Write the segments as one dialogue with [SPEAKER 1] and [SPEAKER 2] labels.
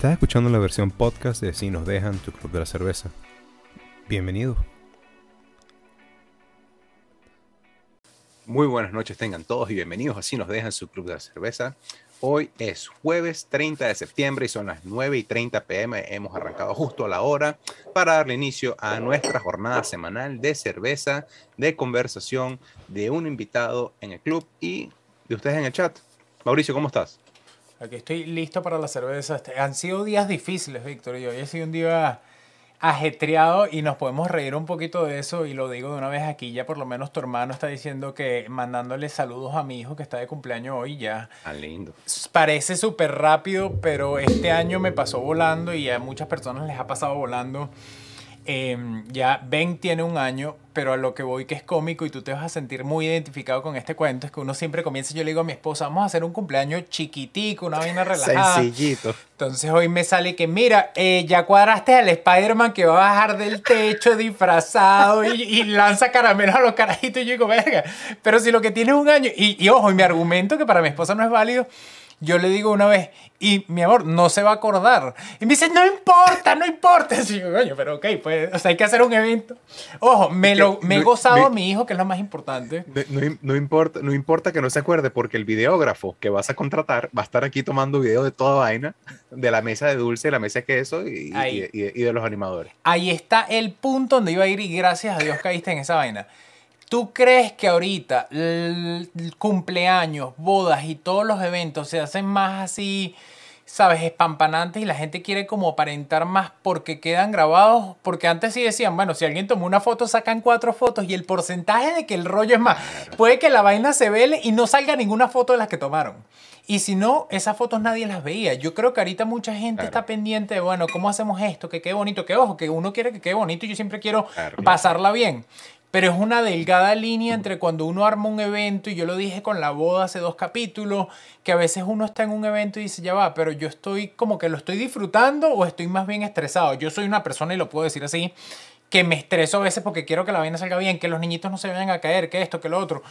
[SPEAKER 1] Estás escuchando la versión podcast de Si nos dejan tu club de la cerveza. Bienvenido. Muy buenas noches tengan todos y bienvenidos a Si nos dejan su club de la cerveza. Hoy es jueves 30 de septiembre y son las 9 y 30 pm. Hemos arrancado justo a la hora para darle inicio a nuestra jornada semanal de cerveza, de conversación, de un invitado en el club y de ustedes en el chat. Mauricio, ¿cómo estás?
[SPEAKER 2] Aquí estoy listo para la cerveza. Este, han sido días difíciles, Víctor. Y hoy ha sido un día ajetreado y nos podemos reír un poquito de eso. Y lo digo de una vez aquí, ya por lo menos tu hermano está diciendo que mandándole saludos a mi hijo que está de cumpleaños hoy ya.
[SPEAKER 1] Ah, lindo.
[SPEAKER 2] Parece súper rápido, pero este año me pasó volando y a muchas personas les ha pasado volando. Em, ya Ben tiene un año, pero a lo que voy que es cómico y tú te vas a sentir muy identificado con este cuento, es que uno siempre comienza, yo le digo a mi esposa, vamos a hacer un cumpleaños chiquitico, una vaina relajada.
[SPEAKER 1] Sencillito.
[SPEAKER 2] Entonces hoy me sale que, mira, eh, ya cuadraste al Spider-Man que va a bajar del techo disfrazado y, lanza caramelos a los carajitos y yo digo, verga, pero si lo que tiene es un año, y, y ojo, y mi argumento que para mi esposa no es válido, yo le digo una vez, y mi amor, no se va a acordar. Y me dice, no importa, no importa. Y yo, coño, pero ok, pues, o sea, hay que hacer un evento. Ojo, me, lo, me he gozado a mi hijo, que es lo más importante.
[SPEAKER 1] No, no, importa, no importa que no se acuerde, porque el videógrafo que vas a contratar va a estar aquí tomando video de toda vaina, de la mesa de dulce, la mesa de queso y, y, y de los animadores.
[SPEAKER 2] Ahí está el punto donde iba a ir y gracias a Dios caíste en esa vaina. ¿Tú crees que ahorita el cumpleaños, bodas y todos los eventos se hacen más así, sabes, espampanantes y la gente quiere como aparentar más porque quedan grabados? Porque antes sí decían, bueno, si alguien tomó una foto, sacan cuatro fotos y el porcentaje de que el rollo es más. Puede que la vaina se vele y no salga ninguna foto de las que tomaron. Y si no, esas fotos nadie las veía. Yo creo que ahorita mucha gente está pendiente de, bueno, ¿cómo hacemos esto? Que quede bonito. Que ojo, que uno quiere que quede bonito y yo siempre quiero pasarla bien. Pero es una delgada línea entre cuando uno arma un evento, y yo lo dije con la boda hace dos capítulos, que a veces uno está en un evento y dice, ya va, pero yo estoy como que lo estoy disfrutando o estoy más bien estresado. Yo soy una persona, y lo puedo decir así, que me estreso a veces porque quiero que la vaina salga bien, que los niñitos no se vayan a caer, que esto, que lo otro.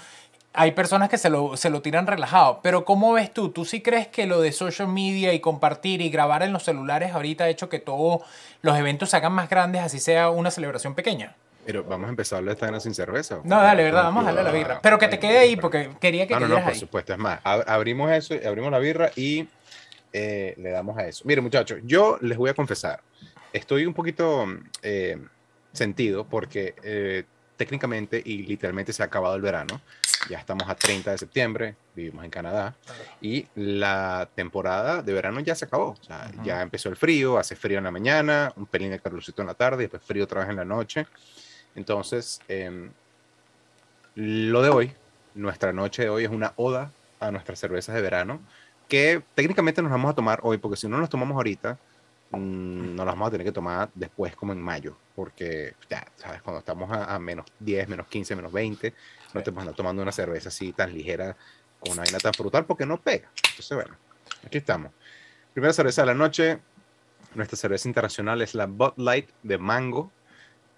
[SPEAKER 2] Hay personas que se lo, se lo tiran relajado, pero ¿cómo ves tú? ¿Tú sí crees que lo de social media y compartir y grabar en los celulares ahorita ha hecho que todos los eventos se hagan más grandes, así sea una celebración pequeña?
[SPEAKER 1] Pero vamos a empezar esta vena sin cerveza.
[SPEAKER 2] No, dale, verdad, vamos a darle la birra. Pero que te quede ahí porque quería que
[SPEAKER 1] no,
[SPEAKER 2] no,
[SPEAKER 1] no, por supuesto. Es más, abrimos eso, abrimos la birra y eh, le damos a eso. Mire, muchachos, yo les voy a confesar, estoy un poquito eh, sentido porque eh, técnicamente y literalmente se ha acabado el verano. Ya estamos a 30 de septiembre, vivimos en Canadá y la temporada de verano ya se acabó. O sea, ya empezó el frío, hace frío en la mañana, un pelín de calorcito en la tarde, después frío otra vez en la noche. Entonces, em, lo de hoy, nuestra noche de hoy es una oda a nuestras cervezas de verano, que técnicamente nos vamos a tomar hoy, porque si no nos tomamos ahorita, mmm, nos las vamos a tener que tomar después, como en mayo, porque ya, ¿sabes? Cuando estamos a, menos 10, menos 15, menos 20, no te vas tomando una cerveza así tan ligera, con una vaina tan frutal, porque no pega. Entonces, bueno, aquí estamos. Primera cerveza de la noche, nuestra cerveza internacional es la Bud Light de mango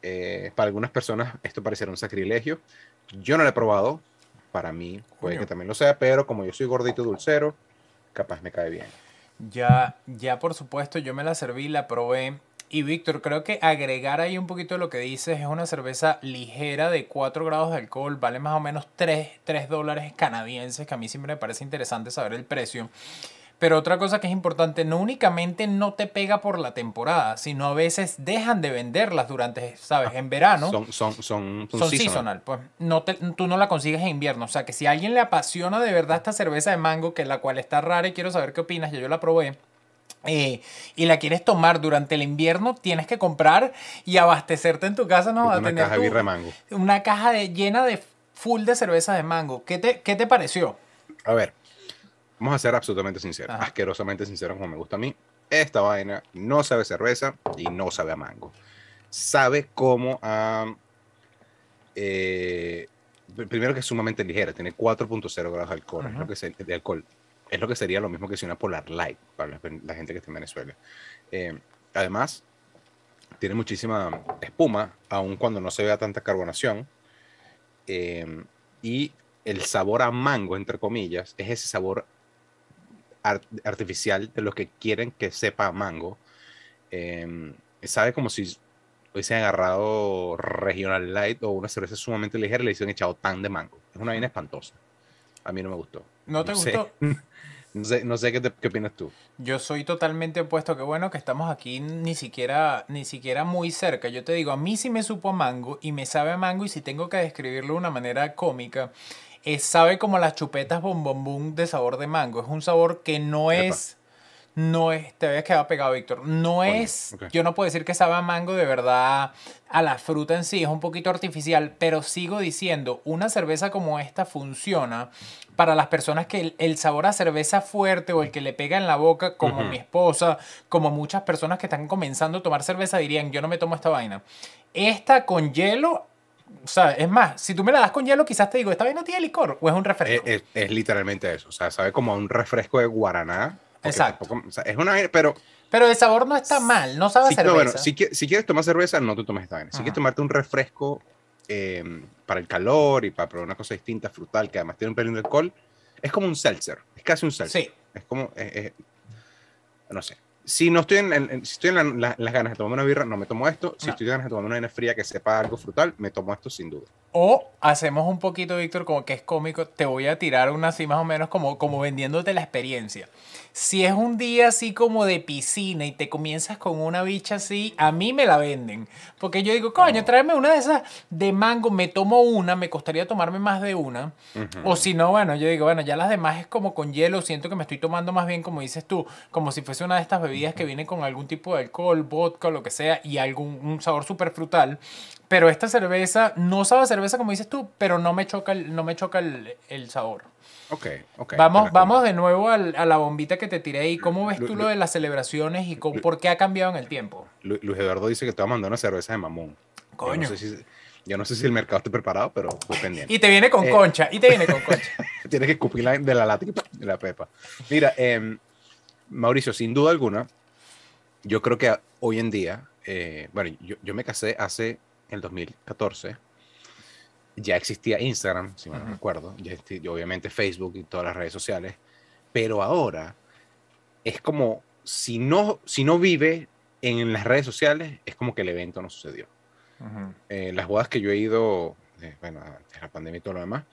[SPEAKER 1] eh, para algunas personas esto pareciera un sacrilegio. Yo no lo he probado. Para mí puede que también lo sea, pero como yo soy gordito dulcero, capaz me cae bien.
[SPEAKER 2] Ya, ya por supuesto, yo me la serví, la probé. Y Víctor, creo que agregar ahí un poquito de lo que dices, es una cerveza ligera de 4 grados de alcohol, vale más o menos 3, 3 dólares canadienses, que a mí siempre me parece interesante saber el precio. Pero otra cosa que es importante, no únicamente no te pega por la temporada, sino a veces dejan de venderlas durante, ¿sabes? En verano.
[SPEAKER 1] Son, son, son,
[SPEAKER 2] son seasonal. Pues no te, tú no la consigues en invierno. O sea que si a alguien le apasiona de verdad esta cerveza de mango, que la cual está rara y quiero saber qué opinas, ya yo la probé. Eh, y la quieres tomar durante el invierno, tienes que comprar y abastecerte en tu casa, ¿no?
[SPEAKER 1] Una caja de mango.
[SPEAKER 2] Una caja de, llena de full de cerveza de mango. ¿Qué te, qué te pareció?
[SPEAKER 1] A ver, Vamos a ser absolutamente sinceros, asquerosamente sinceros como me gusta a mí. Esta vaina no sabe cerveza y no sabe a mango. Sabe como a... Eh, primero que es sumamente ligera, tiene 4.0 grados de alcohol, es lo que de alcohol. Es lo que sería lo mismo que si una Polar Light para la, gente que está en Venezuela. Eh, además, tiene muchísima espuma, aun cuando no se vea tanta carbonación. Eh, y el sabor a mango, entre comillas, es ese sabor artificial de lo que quieren que sepa mango. Em, sabe como si hubiesen agarrado Regional Light o una cerveza sumamente ligera y le hubiesen echado tan de mango. Es una vaina espantosa. A mí no me gustó.
[SPEAKER 2] ¿No te gustó?
[SPEAKER 1] No sé, no sé qué, qué, opinas tú.
[SPEAKER 2] Yo soy totalmente opuesto. Qué bueno que estamos aquí ni siquiera, ni siquiera muy cerca. Yo te digo, a mí sí me supo mango y me sabe a mango y si tengo que describirlo de una manera cómica, es, sabe como las chupetas bombombum de sabor de mango. Es un sabor que no es no es, te habías quedado pegado, Víctor, no es, yo no puedo decir que sabe a mango de verdad a la fruta en sí, es un poquito artificial, pero sigo diciendo, una cerveza como esta funciona para las personas que el, sabor a cerveza fuerte o el que le pega en la boca, como mi esposa, como muchas personas que están comenzando a tomar cerveza dirían, yo no me tomo esta vaina. Esta con hielo o sea, es más, si tú me la das con hielo, quizás te digo, ¿esta vaina tiene licor o es un refresco?
[SPEAKER 1] Es, es, literalmente eso. O sea, sabe como a un refresco de guaraná Exacto. es una pero...
[SPEAKER 2] Pero el sabor no está mal, no sabe cerveza. bueno,
[SPEAKER 1] si, si, quieres tomar cerveza, no te tomes esta vaina. Si quieres tomarte un refresco em, para el calor y para probar una cosa distinta, frutal, que además tiene un pelín de alcohol, es como un seltzer. Es casi un seltzer. Sí. Es como... no sé. Si no estoy en, si estoy en las ganas de tomar una birra, no me tomo esto. Si estoy en ganas de tomar una vaina fría que sepa algo frutal, me tomo esto sin duda.
[SPEAKER 2] O hacemos un poquito, Víctor, como que es cómico. Te voy a tirar una así más o menos como, como vendiéndote la experiencia. Si es un día así como de piscina y te comienzas con una bicha así, a mí me la venden. Porque yo digo, coño, tráeme una de esas de mango, me tomo una, me costaría tomarme más de una. O si no, bueno, yo digo, bueno, ya las demás es como con hielo, siento que me estoy tomando más bien, como dices tú, como si fuese una de estas bebidas que vienen con algún tipo de alcohol, vodka, lo que sea, y algún un sabor súper frutal. Pero esta cerveza, no sabe a cerveza como dices tú, pero no me choca el, no me choca el, el sabor.
[SPEAKER 1] Ok, ok.
[SPEAKER 2] Vamos, vamos de nuevo a la bombita que te tiré ahí. ¿Cómo ves tú lo de las celebraciones y por qué ha cambiado en el tiempo?
[SPEAKER 1] Luis Eduardo dice que te va a mandar una cerveza de mamón. Coño. Yo no sé si, el mercado está preparado, pero muy pendiente.
[SPEAKER 2] Y te viene con eh, concha, y te viene con concha.
[SPEAKER 1] Tienes que escupir de la lata de la pepa. Mira, em, Mauricio, sin duda alguna, yo creo que hoy en día, eh, bueno, yo, yo me casé hace el 2014 ya existía Instagram, si mal no recuerdo, ya obviamente Facebook y todas las redes sociales, pero ahora es como si no, si no vive en las redes sociales, es como que el evento no sucedió. Eh, las bodas que yo he ido, eh, bueno, antes de la pandemia y todo lo demás,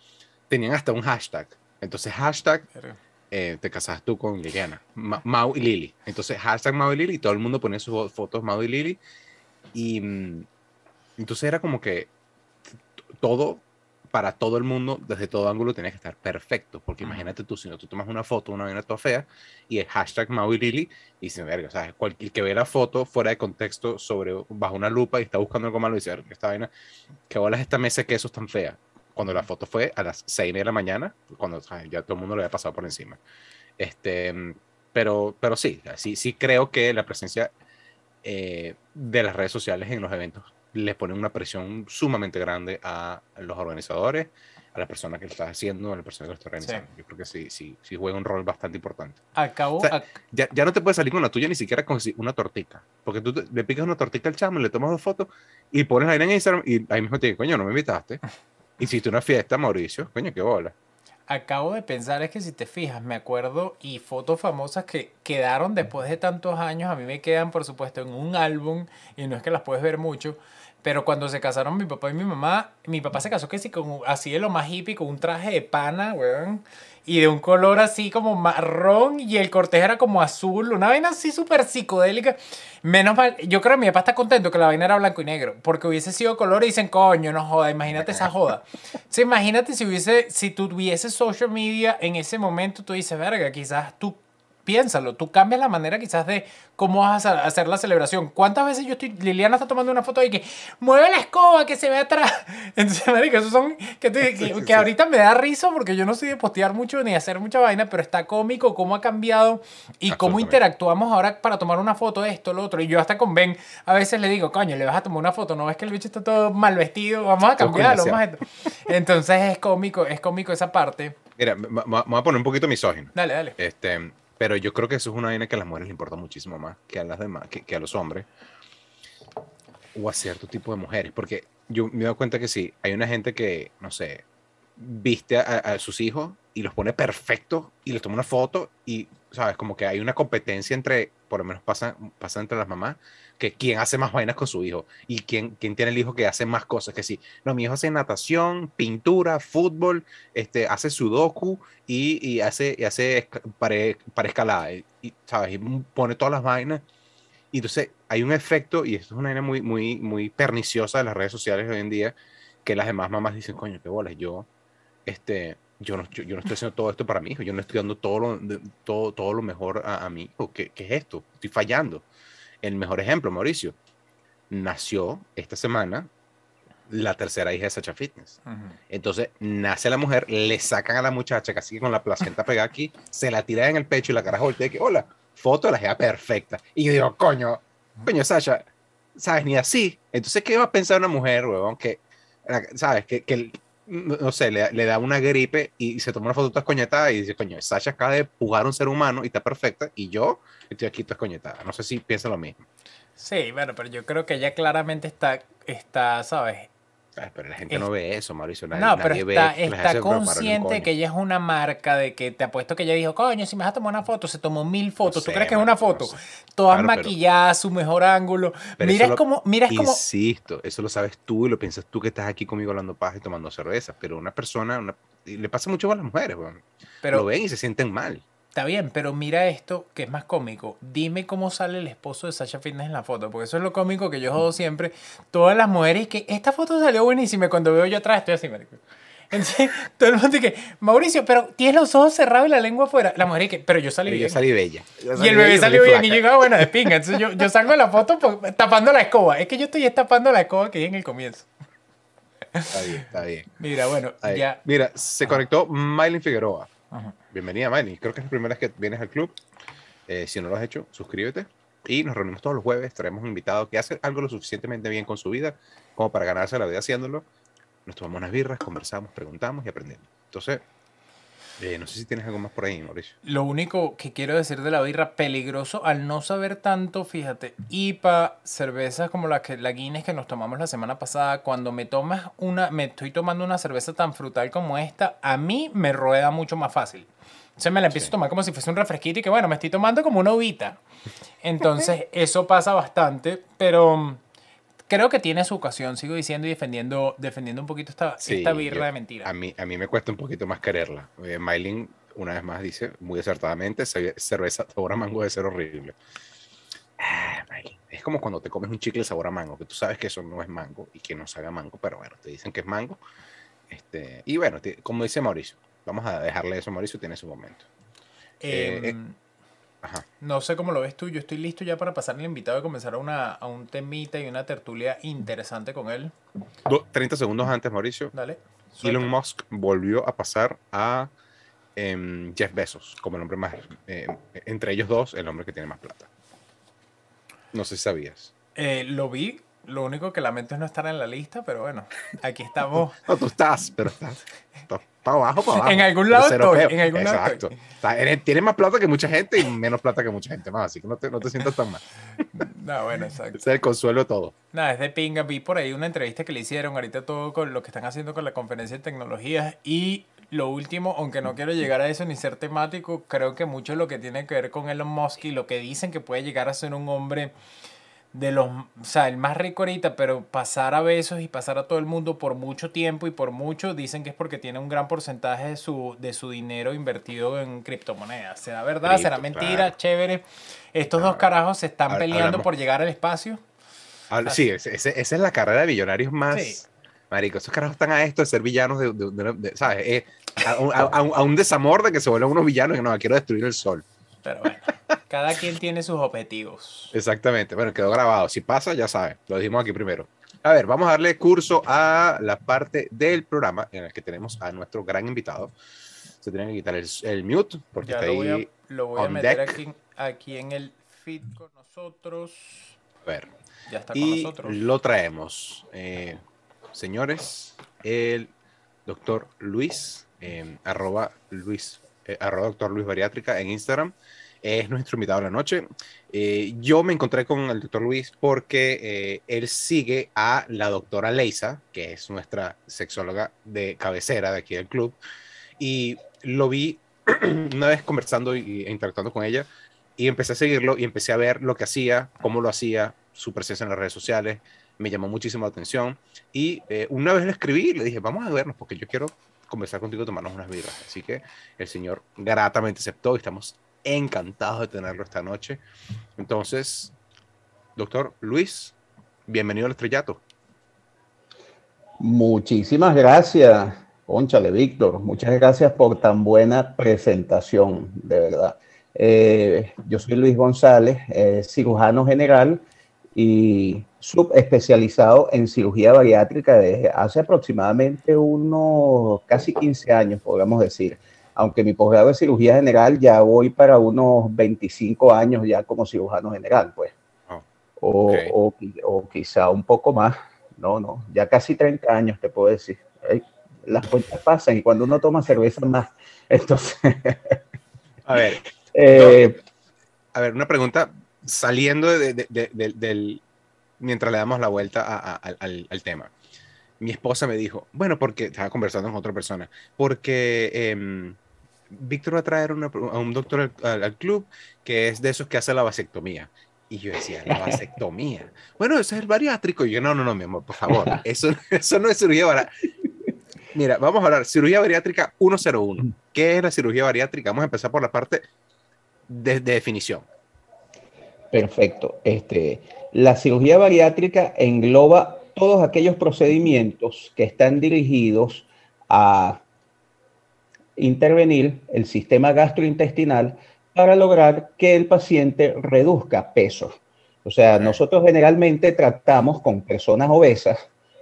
[SPEAKER 1] tenían hasta un hashtag. Entonces, hashtag, eh, te casas tú con Liliana, Mau y Lili. Entonces, hashtag Mau y Lili, y todo el mundo ponía sus fotos Mau y Lili. Y mm, entonces era como que todo para todo el mundo, desde todo ángulo, tiene que estar perfecto. Porque imagínate tú, si no tú tomas una foto, una vaina toda fea, y el hashtag Maui Lily, y sin verga, o sea, cualquier que ve la foto fuera de contexto, sobre, bajo una lupa y está buscando algo malo, y dice, esta vaina, ¿qué bolas esta mesa de queso tan fea? Cuando la foto fue a las 6 de la mañana, cuando ya todo el mundo lo había pasado por encima. Este, pero, pero sí, sí, sí creo que la presencia eh, de las redes sociales en los eventos les ponen una presión sumamente grande a los organizadores, a la persona que lo está haciendo, a la persona que lo está organizando. Yo creo que sí, sí, sí juega un rol bastante importante.
[SPEAKER 2] Acabo,
[SPEAKER 1] ya, ya, no te puedes salir con la tuya ni siquiera con una tortica, porque tú le picas una tortica al chamo, le tomas dos fotos y pones ahí en Instagram y ahí mismo te dice, coño, no me invitaste. Hiciste una fiesta, Mauricio, coño, qué bola
[SPEAKER 2] acabo de pensar es que si te fijas, me acuerdo y fotos famosas que quedaron después de tantos años, a mí me quedan por supuesto en un álbum y no es que las puedes ver mucho, pero cuando se casaron mi papá y mi mamá, mi papá se casó que sí, con, así de lo más hippie, con un traje de pana, weón. Y de un color así como marrón y el cortejo era como azul, una vaina así súper psicodélica. Menos mal, yo creo que mi papá está contento que la vaina era blanco y negro, porque hubiese sido color y dicen, coño, no joda, imagínate esa joda. sí, imagínate si hubiese, si tuviese social media en ese momento, tú dices, verga, quizás tú piénsalo, tú cambias la manera quizás de cómo vas a hacer la celebración. ¿Cuántas veces yo estoy, Liliana está tomando una foto y que mueve la escoba que se ve atrás? Entonces, marica, esos son que, que, ahorita me da risa porque yo no soy de postear mucho ni hacer mucha vaina, pero está cómico cómo ha cambiado y cómo interactuamos ahora para tomar una foto de esto, lo otro. Y yo hasta con Ben a veces le digo, coño, le vas a tomar una foto, no ves que el bicho está todo mal vestido, vamos a cambiarlo. Entonces es cómico, es cómico esa parte.
[SPEAKER 1] Mira, me voy a poner un poquito misógino.
[SPEAKER 2] Dale, dale.
[SPEAKER 1] Este, pero yo creo que eso es una vaina que a las mujeres les importa muchísimo más que a las demás, que, a los hombres. O a cierto tipo de mujeres. Porque yo me doy cuenta que sí, hay una gente que, no sé, viste a, sus hijos y los pone perfectos y les toma una foto y, ¿sabes? Como que hay una competencia entre, por lo menos pasa, pasa entre las mamás, que quién hace más vainas con su hijo y quién, quién tiene el hijo que hace más cosas. Que sí, no, mi hijo hace natación, pintura, fútbol, este, hace sudoku y, y hace, y hace para, para escalada, y, ¿sabes? Y pone todas las vainas. Y entonces hay un efecto, y esto es una vaina muy, muy, muy perniciosa de las redes sociales hoy en día, que las demás mamás dicen, coño, qué bolas, yo, este, yo no, yo, no estoy haciendo todo esto para mi hijo, yo no estoy dando todo lo, todo, todo lo mejor a, a mi hijo, ¿Qué, ¿qué es esto? Estoy fallando. El mejor ejemplo, Mauricio, nació esta semana la tercera hija de Sacha Fitness. Entonces, nace la mujer, le sacan a la muchacha casi con la placenta pegada aquí, se la tira en el pecho y la cara voltea que, hola, foto de la hija perfecta. Y yo digo, coño, coño, Sasha, ¿sabes? Ni así. Entonces, ¿qué va a pensar una mujer, huevón? Que, ¿sabes? Que, que no sé, le, le, da una gripe y se toma una foto escoñetada y dice, coño, Sasha acaba de pujar a un ser humano y está perfecta y yo estoy aquí escoñetada. No sé si piensa lo mismo.
[SPEAKER 2] Sí, bueno, pero yo creo que ella claramente está, está ¿sabes?
[SPEAKER 1] Pero la gente no ve eso, Mauricio.
[SPEAKER 2] no, pero está, está consciente que ella es una marca, de que te apuesto que ella dijo, coño, si me vas a tomar una foto, se tomó mil fotos. ¿Tú crees que es una foto? Todas maquilladas, su mejor ángulo. Mira cómo, mira cómo.
[SPEAKER 1] Insisto, eso lo sabes tú y lo piensas tú que estás aquí conmigo hablando paz y tomando cerveza. Pero una persona, le pasa mucho a las mujeres, Pero, lo ven y se sienten mal.
[SPEAKER 2] Está bien, pero mira esto que es más cómico. Dime cómo sale el esposo de Sasha Fitness en la foto, porque eso es lo cómico que yo jodo siempre. Todas las mujeres que esta foto salió buenísima y cuando veo yo atrás estoy así, marico. Entonces, todo el mundo dice, Mauricio, pero tienes los ojos cerrados y la lengua afuera. La mujer dice, pero yo salí bien.
[SPEAKER 1] Yo salí bella.
[SPEAKER 2] y el bebé salió bien y yo digo, ah, bueno, de pinga. Entonces yo, yo salgo de la foto tapando la escoba. Es que yo estoy tapando la escoba que hay en el comienzo.
[SPEAKER 1] Está bien, está bien.
[SPEAKER 2] Mira, bueno, ya.
[SPEAKER 1] Mira, se conectó Mylin Figueroa. Bienvenida, Manny. Creo que es la primera vez que vienes al club. Eh, si no lo has hecho, suscríbete. Y nos reunimos todos los jueves. Traemos un invitado que hace algo lo suficientemente bien con su vida como para ganarse la vida haciéndolo. Nos tomamos unas birras, conversamos, preguntamos y aprendemos. Entonces, eh, no sé si tienes algo más por ahí, Mauricio.
[SPEAKER 2] Lo único que quiero decir de la birra, peligroso al no saber tanto, fíjate, IPA, cervezas como la, que, la Guinness que nos tomamos la semana pasada, cuando me tomas una, me estoy tomando una cerveza tan frutal como esta, a mí me rueda mucho más fácil. Entonces me la empiezo a tomar como si fuese un refresquito y que bueno, me estoy tomando como una uvita. Entonces eso pasa bastante, pero creo que tiene su ocasión, sigo diciendo y defendiendo, defendiendo un poquito esta, esta birra de mentira.
[SPEAKER 1] A mí, a mí me cuesta un poquito más quererla. Eh, Mylin, una vez más, dice muy acertadamente, cerveza sabor a mango de ser horrible. Ah, es como cuando te comes un chicle sabor a mango, que tú sabes que eso no es mango y que no sabe mango, pero bueno, te dicen que es mango. Este, y bueno, como dice Mauricio, Vamos a dejarle eso, Mauricio, tiene su momento.
[SPEAKER 2] Eh, eh, no sé cómo lo ves tú, yo estoy listo ya para pasarle el invitado y comenzar a, una, a un temita y una tertulia interesante con él.
[SPEAKER 1] 30 segundos antes, Mauricio.
[SPEAKER 2] Dale.
[SPEAKER 1] Elon Musk volvió a pasar a em, Jeff Bezos como el hombre más, em, entre ellos dos, el hombre que tiene más plata. No sé si sabías.
[SPEAKER 2] Eh, lo vi, lo único que lamento es no estar en la lista, pero bueno, aquí estamos.
[SPEAKER 1] no, tú estás, pero estás, para abajo, para abajo.
[SPEAKER 2] En algún lado estoy, en algún
[SPEAKER 1] Exacto. Tienes más plata que mucha gente y menos plata que mucha gente más, así que no te, no te sientas tan mal.
[SPEAKER 2] no, bueno, exacto.
[SPEAKER 1] Ese es el consuelo de todo.
[SPEAKER 2] Nada, es de pinga. Vi por ahí una entrevista que le hicieron ahorita todo con lo que están haciendo con la conferencia de tecnologías y lo último, aunque no quiero llegar a eso ni ser temático, creo que mucho lo que tiene que ver con Elon Musk y lo que dicen que puede llegar a ser un hombre de los, o sea, el más rico ahorita, pero pasar a besos y pasar a todo el mundo por mucho tiempo y por mucho, dicen que es porque tiene un gran porcentaje de su, de su dinero invertido en criptomonedas. ¿Será verdad? ¿Será mentira? Chévere. Estos dos carajos se están peleando por llegar al espacio.
[SPEAKER 1] sí, esa es la carrera de millonarios más... Marico, esos carajos están a esto de ser villanos de, ¿sabes? Eh, a, un, desamor de que se vuelvan unos villanos que no, quiero destruir el sol.
[SPEAKER 2] Pero bueno, cada quien tiene sus objetivos.
[SPEAKER 1] Exactamente. Bueno, quedó grabado. Si pasa, ya sabe. Lo dijimos aquí primero. A ver, vamos a darle curso a la parte del programa en el que tenemos a nuestro gran invitado. Se tiene que quitar el, mute porque está
[SPEAKER 2] lo
[SPEAKER 1] ahí.
[SPEAKER 2] lo voy a meter aquí, aquí, en el feed con nosotros.
[SPEAKER 1] A ver. Ya está con y nosotros. Lo traemos. Eh, señores, el doctor Luis, eh, arroba Luis arroba doctor Luis Bariátrica en Instagram. Es nuestro invitado de la noche. Eh, yo me encontré con el doctor Luis porque eh, él sigue a la doctora Leisa, que es nuestra sexóloga de cabecera de aquí del club. Y lo vi una vez conversando e interactuando con ella y empecé a seguirlo y empecé a ver lo que hacía, cómo lo hacía, su presencia en las redes sociales, me llamó muchísimo la atención y eh, una vez le escribí le dije, vamos a vernos porque yo quiero conversar contigo, tomarnos unas birras. Así que el señor gratamente aceptó y estamos encantados de tenerlo esta noche. Entonces, doctor Luis, bienvenido al estrellato.
[SPEAKER 3] Muchísimas gracias, Conchale, Víctor. Muchas gracias por tan buena presentación, de verdad. Eh, yo soy Luis González, eh, cirujano general y subespecializado en cirugía bariátrica desde hace aproximadamente unos casi 15 años, podríamos decir. Aunque mi posgrado de cirugía general ya voy para unos 25 años ya como cirujano general, pues. Ah, o, o, o, quizá un poco más. No, no, ya casi 30 años te puedo decir. Las cuentas pasan y cuando uno toma cerveza más. Entonces.
[SPEAKER 1] a ver. Eh, a ver, una pregunta saliendo del, mientras le damos la vuelta al, tema. Mi esposa me dijo, bueno, porque estaba conversando con otra persona, porque em, Víctor va a traer a un doctor al, club que es de esos que hace la vasectomía. Y yo decía, la vasectomía. bueno, eso es el bariátrico. Y yo, no, no, no, mi amor, por favor, eso, eso no es cirugía bariátrica. Mira, vamos a hablar, cirugía bariátrica 101. ¿Qué es la cirugía bariátrica? Vamos a empezar por la parte de definición.
[SPEAKER 3] Perfecto. Este, la cirugía bariátrica engloba todos aquellos procedimientos que están dirigidos a intervenir el sistema gastrointestinal para lograr que el paciente reduzca peso. O sea, nosotros generalmente tratamos con personas obesas,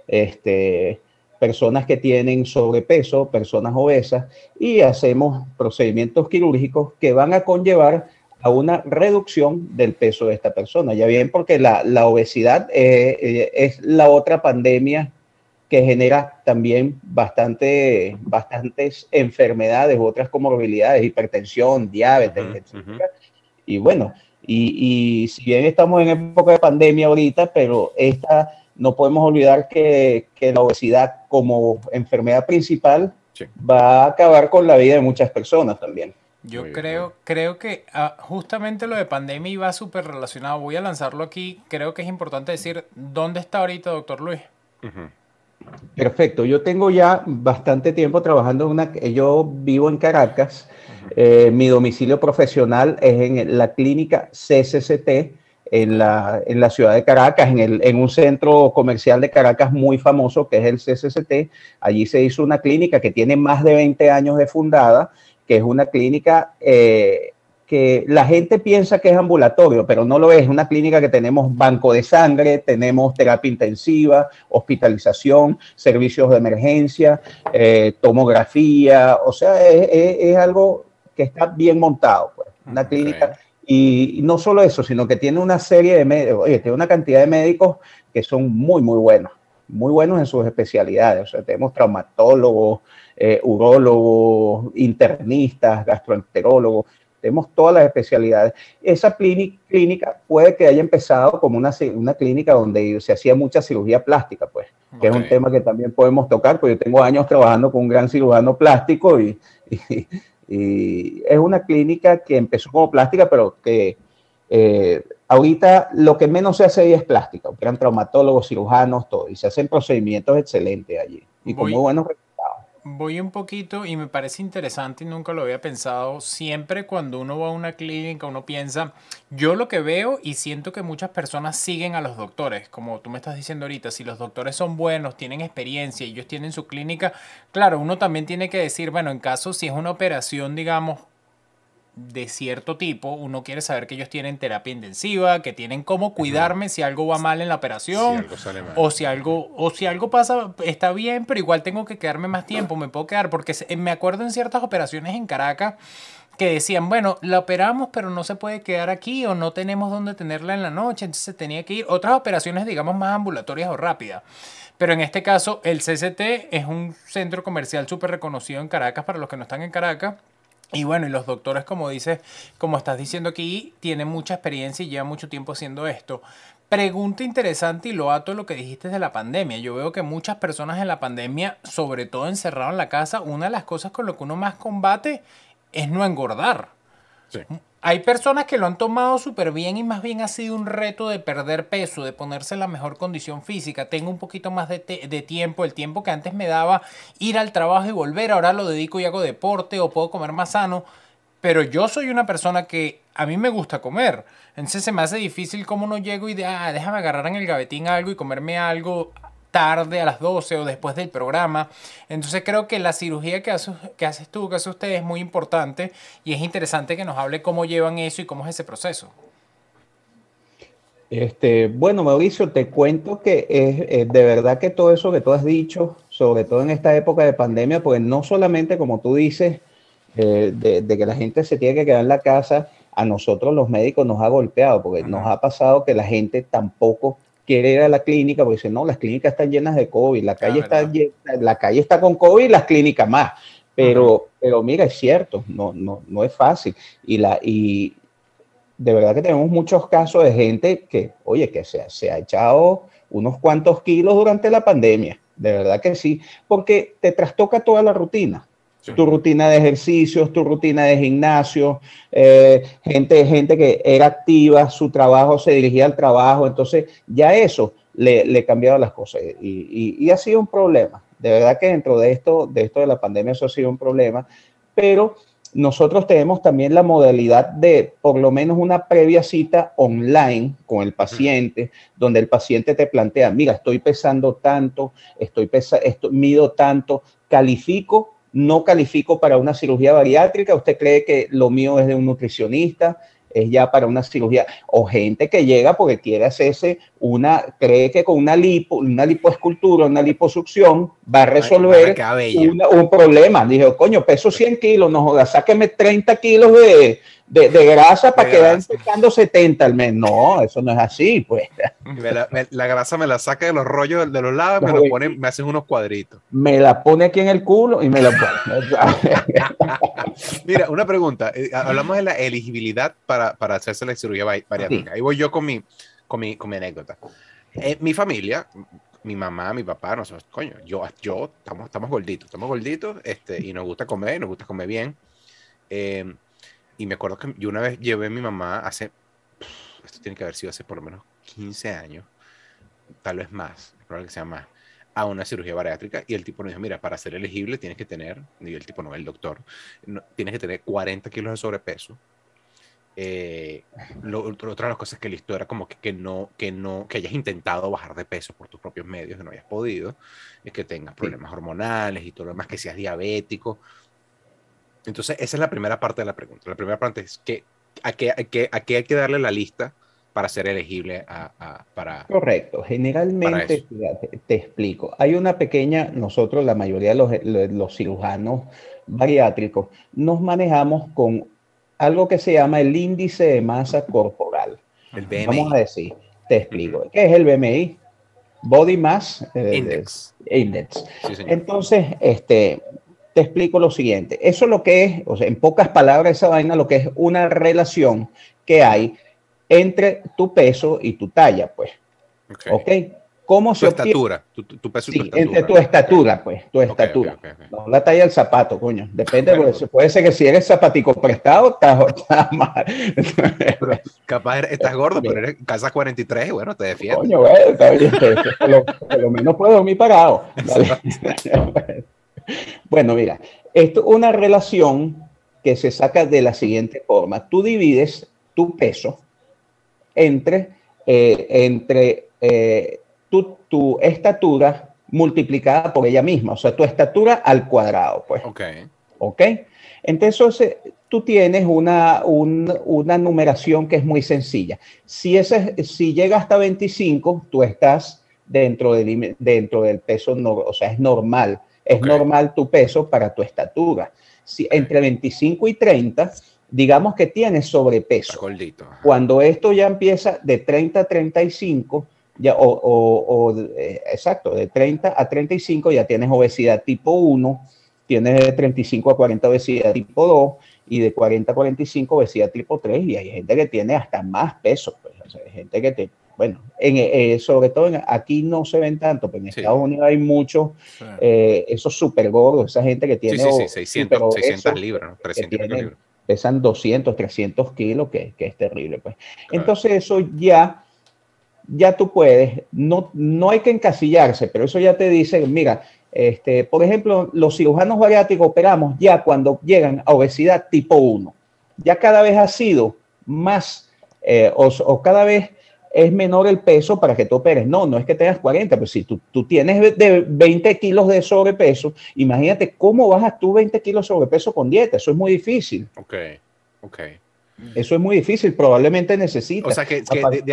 [SPEAKER 3] este, personas que tienen sobrepeso, personas obesas, y hacemos procedimientos quirúrgicos que van a conllevar a una reducción del peso de esta persona. Ya bien, porque la, obesidad eh, eh, es la otra pandemia que genera también bastante, bastantes enfermedades otras comorbilidades, hipertensión, diabetes, etc. Y bueno, y, si bien estamos en época de pandemia ahorita, pero esta no podemos olvidar que, la obesidad como enfermedad principal va a acabar con la vida de muchas personas también.
[SPEAKER 2] Yo creo, creo que ah, justamente lo de pandemia iba súper relacionado. Voy a lanzarlo aquí. Creo que es importante decir dónde está ahorita, doctor Luis.
[SPEAKER 3] Perfecto. Yo tengo ya bastante tiempo trabajando en una. Yo vivo en Caracas. Eh, mi domicilio profesional es en la clínica CCCT en la, en la ciudad de Caracas, en, el, en un centro comercial de Caracas muy famoso que es el CCCT. Allí se hizo una clínica que tiene más de 20 años de fundada que es una clínica eh, que la gente piensa que es ambulatorio, pero no lo es. Es una clínica que tenemos banco de sangre, tenemos terapia intensiva, hospitalización, servicios de emergencia, eh, tomografía, o sea, es, algo que está bien montado, pues, una clínica. Y, no solo eso, sino que tiene una serie de médicos, oye, tiene una cantidad de médicos que son muy, muy buenos, muy buenos en sus especialidades. O sea, tenemos traumatólogos, eh, urólogos, internistas, gastroenterólogos, tenemos todas las especialidades. Esa clínica puede que haya empezado como una, una clínica donde se hacía mucha cirugía plástica, pues, que es un tema que también podemos tocar, porque yo tengo años trabajando con un gran cirujano plástico y, y, es una clínica que empezó como plástica, pero que eh, ahorita lo que menos se hace ahí es plástica, eran traumatólogos, cirujanos, todo, y se hacen procedimientos excelentes allí y con muy buenos resultados
[SPEAKER 2] voy un poquito y me parece interesante y nunca lo había pensado. Siempre cuando uno va a una clínica, uno piensa, yo lo que veo y siento que muchas personas siguen a los doctores, como tú me estás diciendo ahorita, si los doctores son buenos, tienen experiencia ellos tienen su clínica, claro, uno también tiene que decir, bueno, en caso si es una operación, digamos, de cierto tipo, uno quiere saber que ellos tienen terapia intensiva, que tienen cómo cuidarme si algo va mal en la operación, o si algo o si algo pasa está bien, pero igual tengo que quedarme más tiempo, me puedo quedar porque me acuerdo en ciertas operaciones en Caracas que decían, bueno, la operamos, pero no se puede quedar aquí o no tenemos dónde tenerla en la noche, entonces tenía que ir otras operaciones digamos más ambulatorias o rápidas. Pero en este caso, el CCT es un centro comercial súper reconocido en Caracas para los que no están en Caracas Y bueno, y los doctores, como dices, como estás diciendo aquí, tienen mucha experiencia y llevan mucho tiempo haciendo esto. Pregunta interesante y lo ato lo que dijiste de la pandemia. Yo veo que muchas personas en la pandemia, sobre todo encerrado en la casa, una de las cosas con lo que uno más combate es no engordar.
[SPEAKER 1] Sí.
[SPEAKER 2] Hay personas que lo han tomado súper bien y más bien ha sido un reto de perder peso, de ponerse en la mejor condición física. Tengo un poquito más de, tiempo, el tiempo que antes me daba ir al trabajo y volver, ahora lo dedico y hago deporte o puedo comer más sano. Pero yo soy una persona que a mí me gusta comer. Entonces se me hace difícil como no llego y de, ah, déjame agarrar en el gavetín algo y comerme algo tarde a las 12 o después del programa. Entonces creo que la cirugía que haces, que haces tú, que hace usted es muy importante y es interesante que nos hable cómo llevan eso y cómo es ese proceso.
[SPEAKER 3] Este, bueno, Mauricio, te cuento que es, eh, de verdad que todo eso que tú has dicho, sobre todo en esta época de pandemia, pues no solamente como tú dices, eh, de, de, que la gente se tiene que quedar en la casa, a nosotros los médicos nos ha golpeado, porque nos ha pasado que la gente tampoco quiere ir a la clínica porque dice, no, las clínicas están llenas de COVID, la calle, está, llena, la calle está con COVID y las clínicas más. Pero, pero mira, es cierto, no, no, no es fácil. Y, la, y de verdad que tenemos muchos casos de gente que, oye, que se, se ha echado unos cuantos kilos durante la pandemia. De verdad que sí, porque te trastoca toda la rutina tu rutina de ejercicios, tu rutina de gimnasio, eh, gente, gente que era activa, su trabajo se dirigía al trabajo, entonces ya eso le, le cambiaba las cosas y, y, y, ha sido un problema. De verdad que dentro de esto, de esto de la pandemia eso ha sido un problema, pero nosotros tenemos también la modalidad de por lo menos una previa cita online con el paciente, donde el paciente te plantea, mira, estoy pesando tanto, estoy pesa esto, mido tanto, califico no califico para una cirugía bariátrica, usted cree que lo mío es de un nutricionista, es ya para una cirugía, o gente que llega porque quiere hacerse una, cree que con una lipo, una lipoescultura, una liposucción, va a resolver una, un problema. Dije, coño, peso 100 kilos, no jodas, sáqueme 30 kilos de, de, de grasa para quedar empezando 70 al mes. No, eso no es así, pues.
[SPEAKER 1] La, me, la, grasa me la saca de los rollos de los lados, me lo pone, me hacen unos cuadritos.
[SPEAKER 3] Me la pone aquí en el culo y me la pone.
[SPEAKER 1] Mira, una pregunta. Eh, hablamos de la elegibilidad para, para hacerse la cirugía bariátrica. Ahí voy yo con mi, con mi, con mi anécdota. Eh, mi familia, mi mamá, mi papá, nosotros, coño, yo, yo estamos, estamos gorditos, estamos gorditos este, y nos gusta comer, nos gusta comer bien. Eh, y me acuerdo que yo una vez llevé a mi mamá hace, esto tiene que haber sido hace por lo menos 15 años, tal vez más, probable que sea más, a una cirugía bariátrica y el tipo nos dijo, mira, para ser elegible tienes que tener, y el tipo no, el doctor, no, tienes que tener 40 kilos de sobrepeso. Eh, lo, otra de las cosas que listo era como que, que, no, que no, que hayas intentado bajar de peso por tus propios medios, que no hayas podido, es que tengas problemas hormonales y todo lo demás, que seas diabético, entonces, esa es la primera parte de la pregunta. La primera parte es que, ¿a, qué, a, qué, a qué hay que darle la lista para ser elegible a, a, para...
[SPEAKER 3] Correcto. Generalmente, te, te, explico. Hay una pequeña, nosotros, la mayoría de los, los cirujanos bariátricos, nos manejamos con algo que se llama el índice de masa corporal.
[SPEAKER 1] El BMI.
[SPEAKER 3] Vamos a decir, te explico. ¿Qué es el BMI? Body Mass
[SPEAKER 1] eh, Index.
[SPEAKER 3] Index. Sí, Entonces, este, te explico lo siguiente. Eso es lo que es, o sea, en pocas palabras, esa vaina lo que es una relación que hay entre tu peso y tu talla, pues. ¿Ok? okay? ¿Cómo
[SPEAKER 1] tu se estatura, tu, tu, peso
[SPEAKER 3] sí, y tu estatura. entre tu estatura, pues, tu okay, estatura. Okay, no la talla del zapato, coño. Depende, bueno. pues, puede ser que si eres zapatico prestado, estás, estás mal.
[SPEAKER 1] Pero, capaz estás gordo, pero eres casa 43 y bueno, te defiendes.
[SPEAKER 3] Coño, güey, está bien, por, lo, por lo menos puedo dormir parado. Bueno, mira, esto es una relación que se saca de la siguiente forma. Tú divides tu peso entre, eh, entre eh, tu, tu, estatura multiplicada por ella misma, o sea, tu estatura al cuadrado, pues.
[SPEAKER 1] Ok.
[SPEAKER 3] Ok. Entonces, tú tienes una, un, una numeración que es muy sencilla. Si, ese, si llega hasta 25, tú estás dentro del, dentro del peso, no, o sea, es normal es okay. normal tu peso para tu estatura. Si entre 25 y 30, digamos que tienes sobrepeso.
[SPEAKER 1] Gordito,
[SPEAKER 3] Cuando esto ya empieza de 30 a 35, ya, o, o, o eh, exacto, de 30 a 35 ya tienes obesidad tipo 1, tienes de 35 a 40 obesidad tipo 2 y de 40 a 45 obesidad tipo 3 y hay gente que tiene hasta más peso, pues, hay gente que te, bueno, en, eh, sobre todo aquí no se ven tanto, pero en Estados Unidos hay muchos, eh, esos super gordos, esa gente que tiene...
[SPEAKER 1] Sí, sí, 600, 600 libras, 300 libras.
[SPEAKER 3] Pesan 200, 300 kilos, que, que es terrible, pues. Entonces eso ya ya tú puedes, no, no hay que encasillarse, pero eso ya te dice, mira, este, por ejemplo, los cirujanos bariátricos operamos ya cuando llegan a obesidad tipo 1. Ya cada vez ha sido más eh, o, cada vez es menor el peso para que tú operes. No, no es que tengas 40, pero si tú, tú tienes de 20 kilos de sobrepeso, imagínate cómo bajas tú 20 kilos de sobrepeso con dieta. Eso es muy difícil.
[SPEAKER 1] Ok, ok.
[SPEAKER 3] Eso es muy difícil, probablemente necesita.
[SPEAKER 1] O sea, que,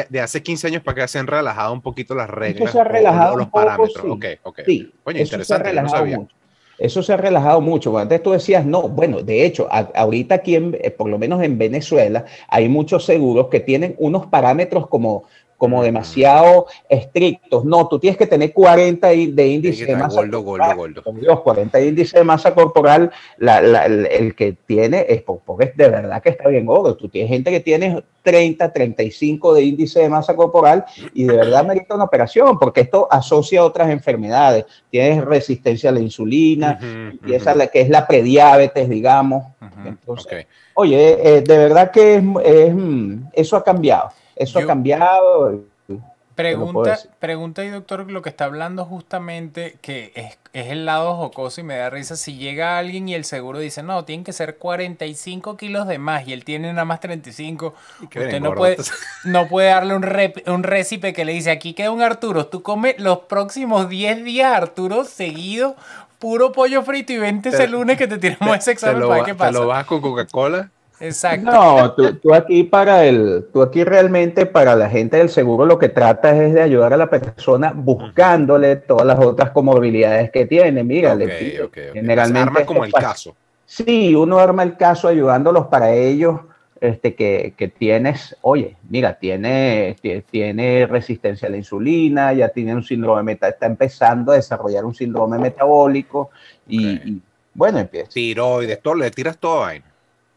[SPEAKER 1] de, hace 15 años para que se han relajado un poquito las reglas.
[SPEAKER 3] Eso se ha relajado
[SPEAKER 1] los parámetros.
[SPEAKER 3] Sí. sí. Oye, se ha relajado mucho. Eso se ha relajado mucho. Antes tú decías, no, bueno, de hecho, ahorita aquí, eh, por lo menos en Venezuela, hay muchos seguros que tienen unos parámetros como como demasiado estrictos. No, tú tienes que tener 40 de índice de masa
[SPEAKER 1] gordo, gordo, gordo.
[SPEAKER 3] Dios, 40 de índice de masa corporal, el, que tiene es porque de verdad que está bien gordo. Tú tienes gente que tiene 30, 35 de índice de masa corporal y de verdad merita una operación porque esto asocia a otras enfermedades. Tienes resistencia a la insulina, y esa que es la prediabetes, digamos. Oye, eh, de verdad que es, mm, eso ha cambiado. Eso ha cambiado.
[SPEAKER 2] Pregunta, pregunta y doctor, lo que está hablando justamente, que es, el lado jocoso y me da risa, si llega alguien y el seguro dice, no, tienen que ser 45 kilos de más y él tiene nada más 35, usted no puede, no puede darle un, rep, un récipe que le dice, aquí queda un Arturo, tú comes los próximos 10 días, Arturo, seguido, puro pollo frito y vente ese lunes que te tiramos ese examen para qué pasa.
[SPEAKER 1] ¿Te lo vas con Coca-Cola?
[SPEAKER 2] Exacto.
[SPEAKER 3] No, tú, aquí para el, tú aquí realmente para la gente del seguro lo que tratas es de ayudar a la persona buscándole todas las otras comorbilidades que tiene. Mira,
[SPEAKER 1] generalmente arma como el caso.
[SPEAKER 3] Sí, uno arma el caso ayudándolos para ellos. Este, que, que tienes, oye, mira, tiene, tiene resistencia a la insulina, ya tiene un síndrome, meta, está empezando a desarrollar un síndrome metabólico y, bueno, empieza.
[SPEAKER 1] Tiroides, todo, le tiras todo ahí.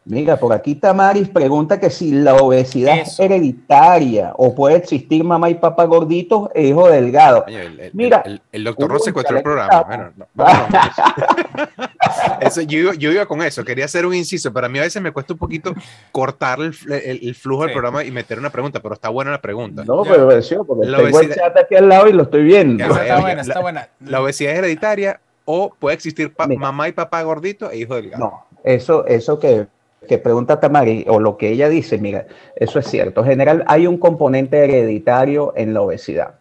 [SPEAKER 3] Mira, por aquí Tamaris pregunta que si la obesidad es hereditaria o puede existir mamá y papá gorditos e hijo delgado.
[SPEAKER 1] el, Mira, el, doctor no secuestró el programa. eso, yo, iba con eso, quería hacer un inciso, pero a mí a veces me cuesta un poquito cortar el, flujo del programa y meter una pregunta, pero está buena la pregunta.
[SPEAKER 3] No, pero versión, porque la tengo obesidad, el chat aquí al lado y lo estoy viendo.
[SPEAKER 2] está buena, está buena.
[SPEAKER 1] La, obesidad es hereditaria o puede existir mamá y papá gorditos e hijo delgado.
[SPEAKER 3] No, eso, eso que que pregunta Tamari, o lo que ella dice, mira, eso es cierto. En general, hay un componente hereditario en la obesidad.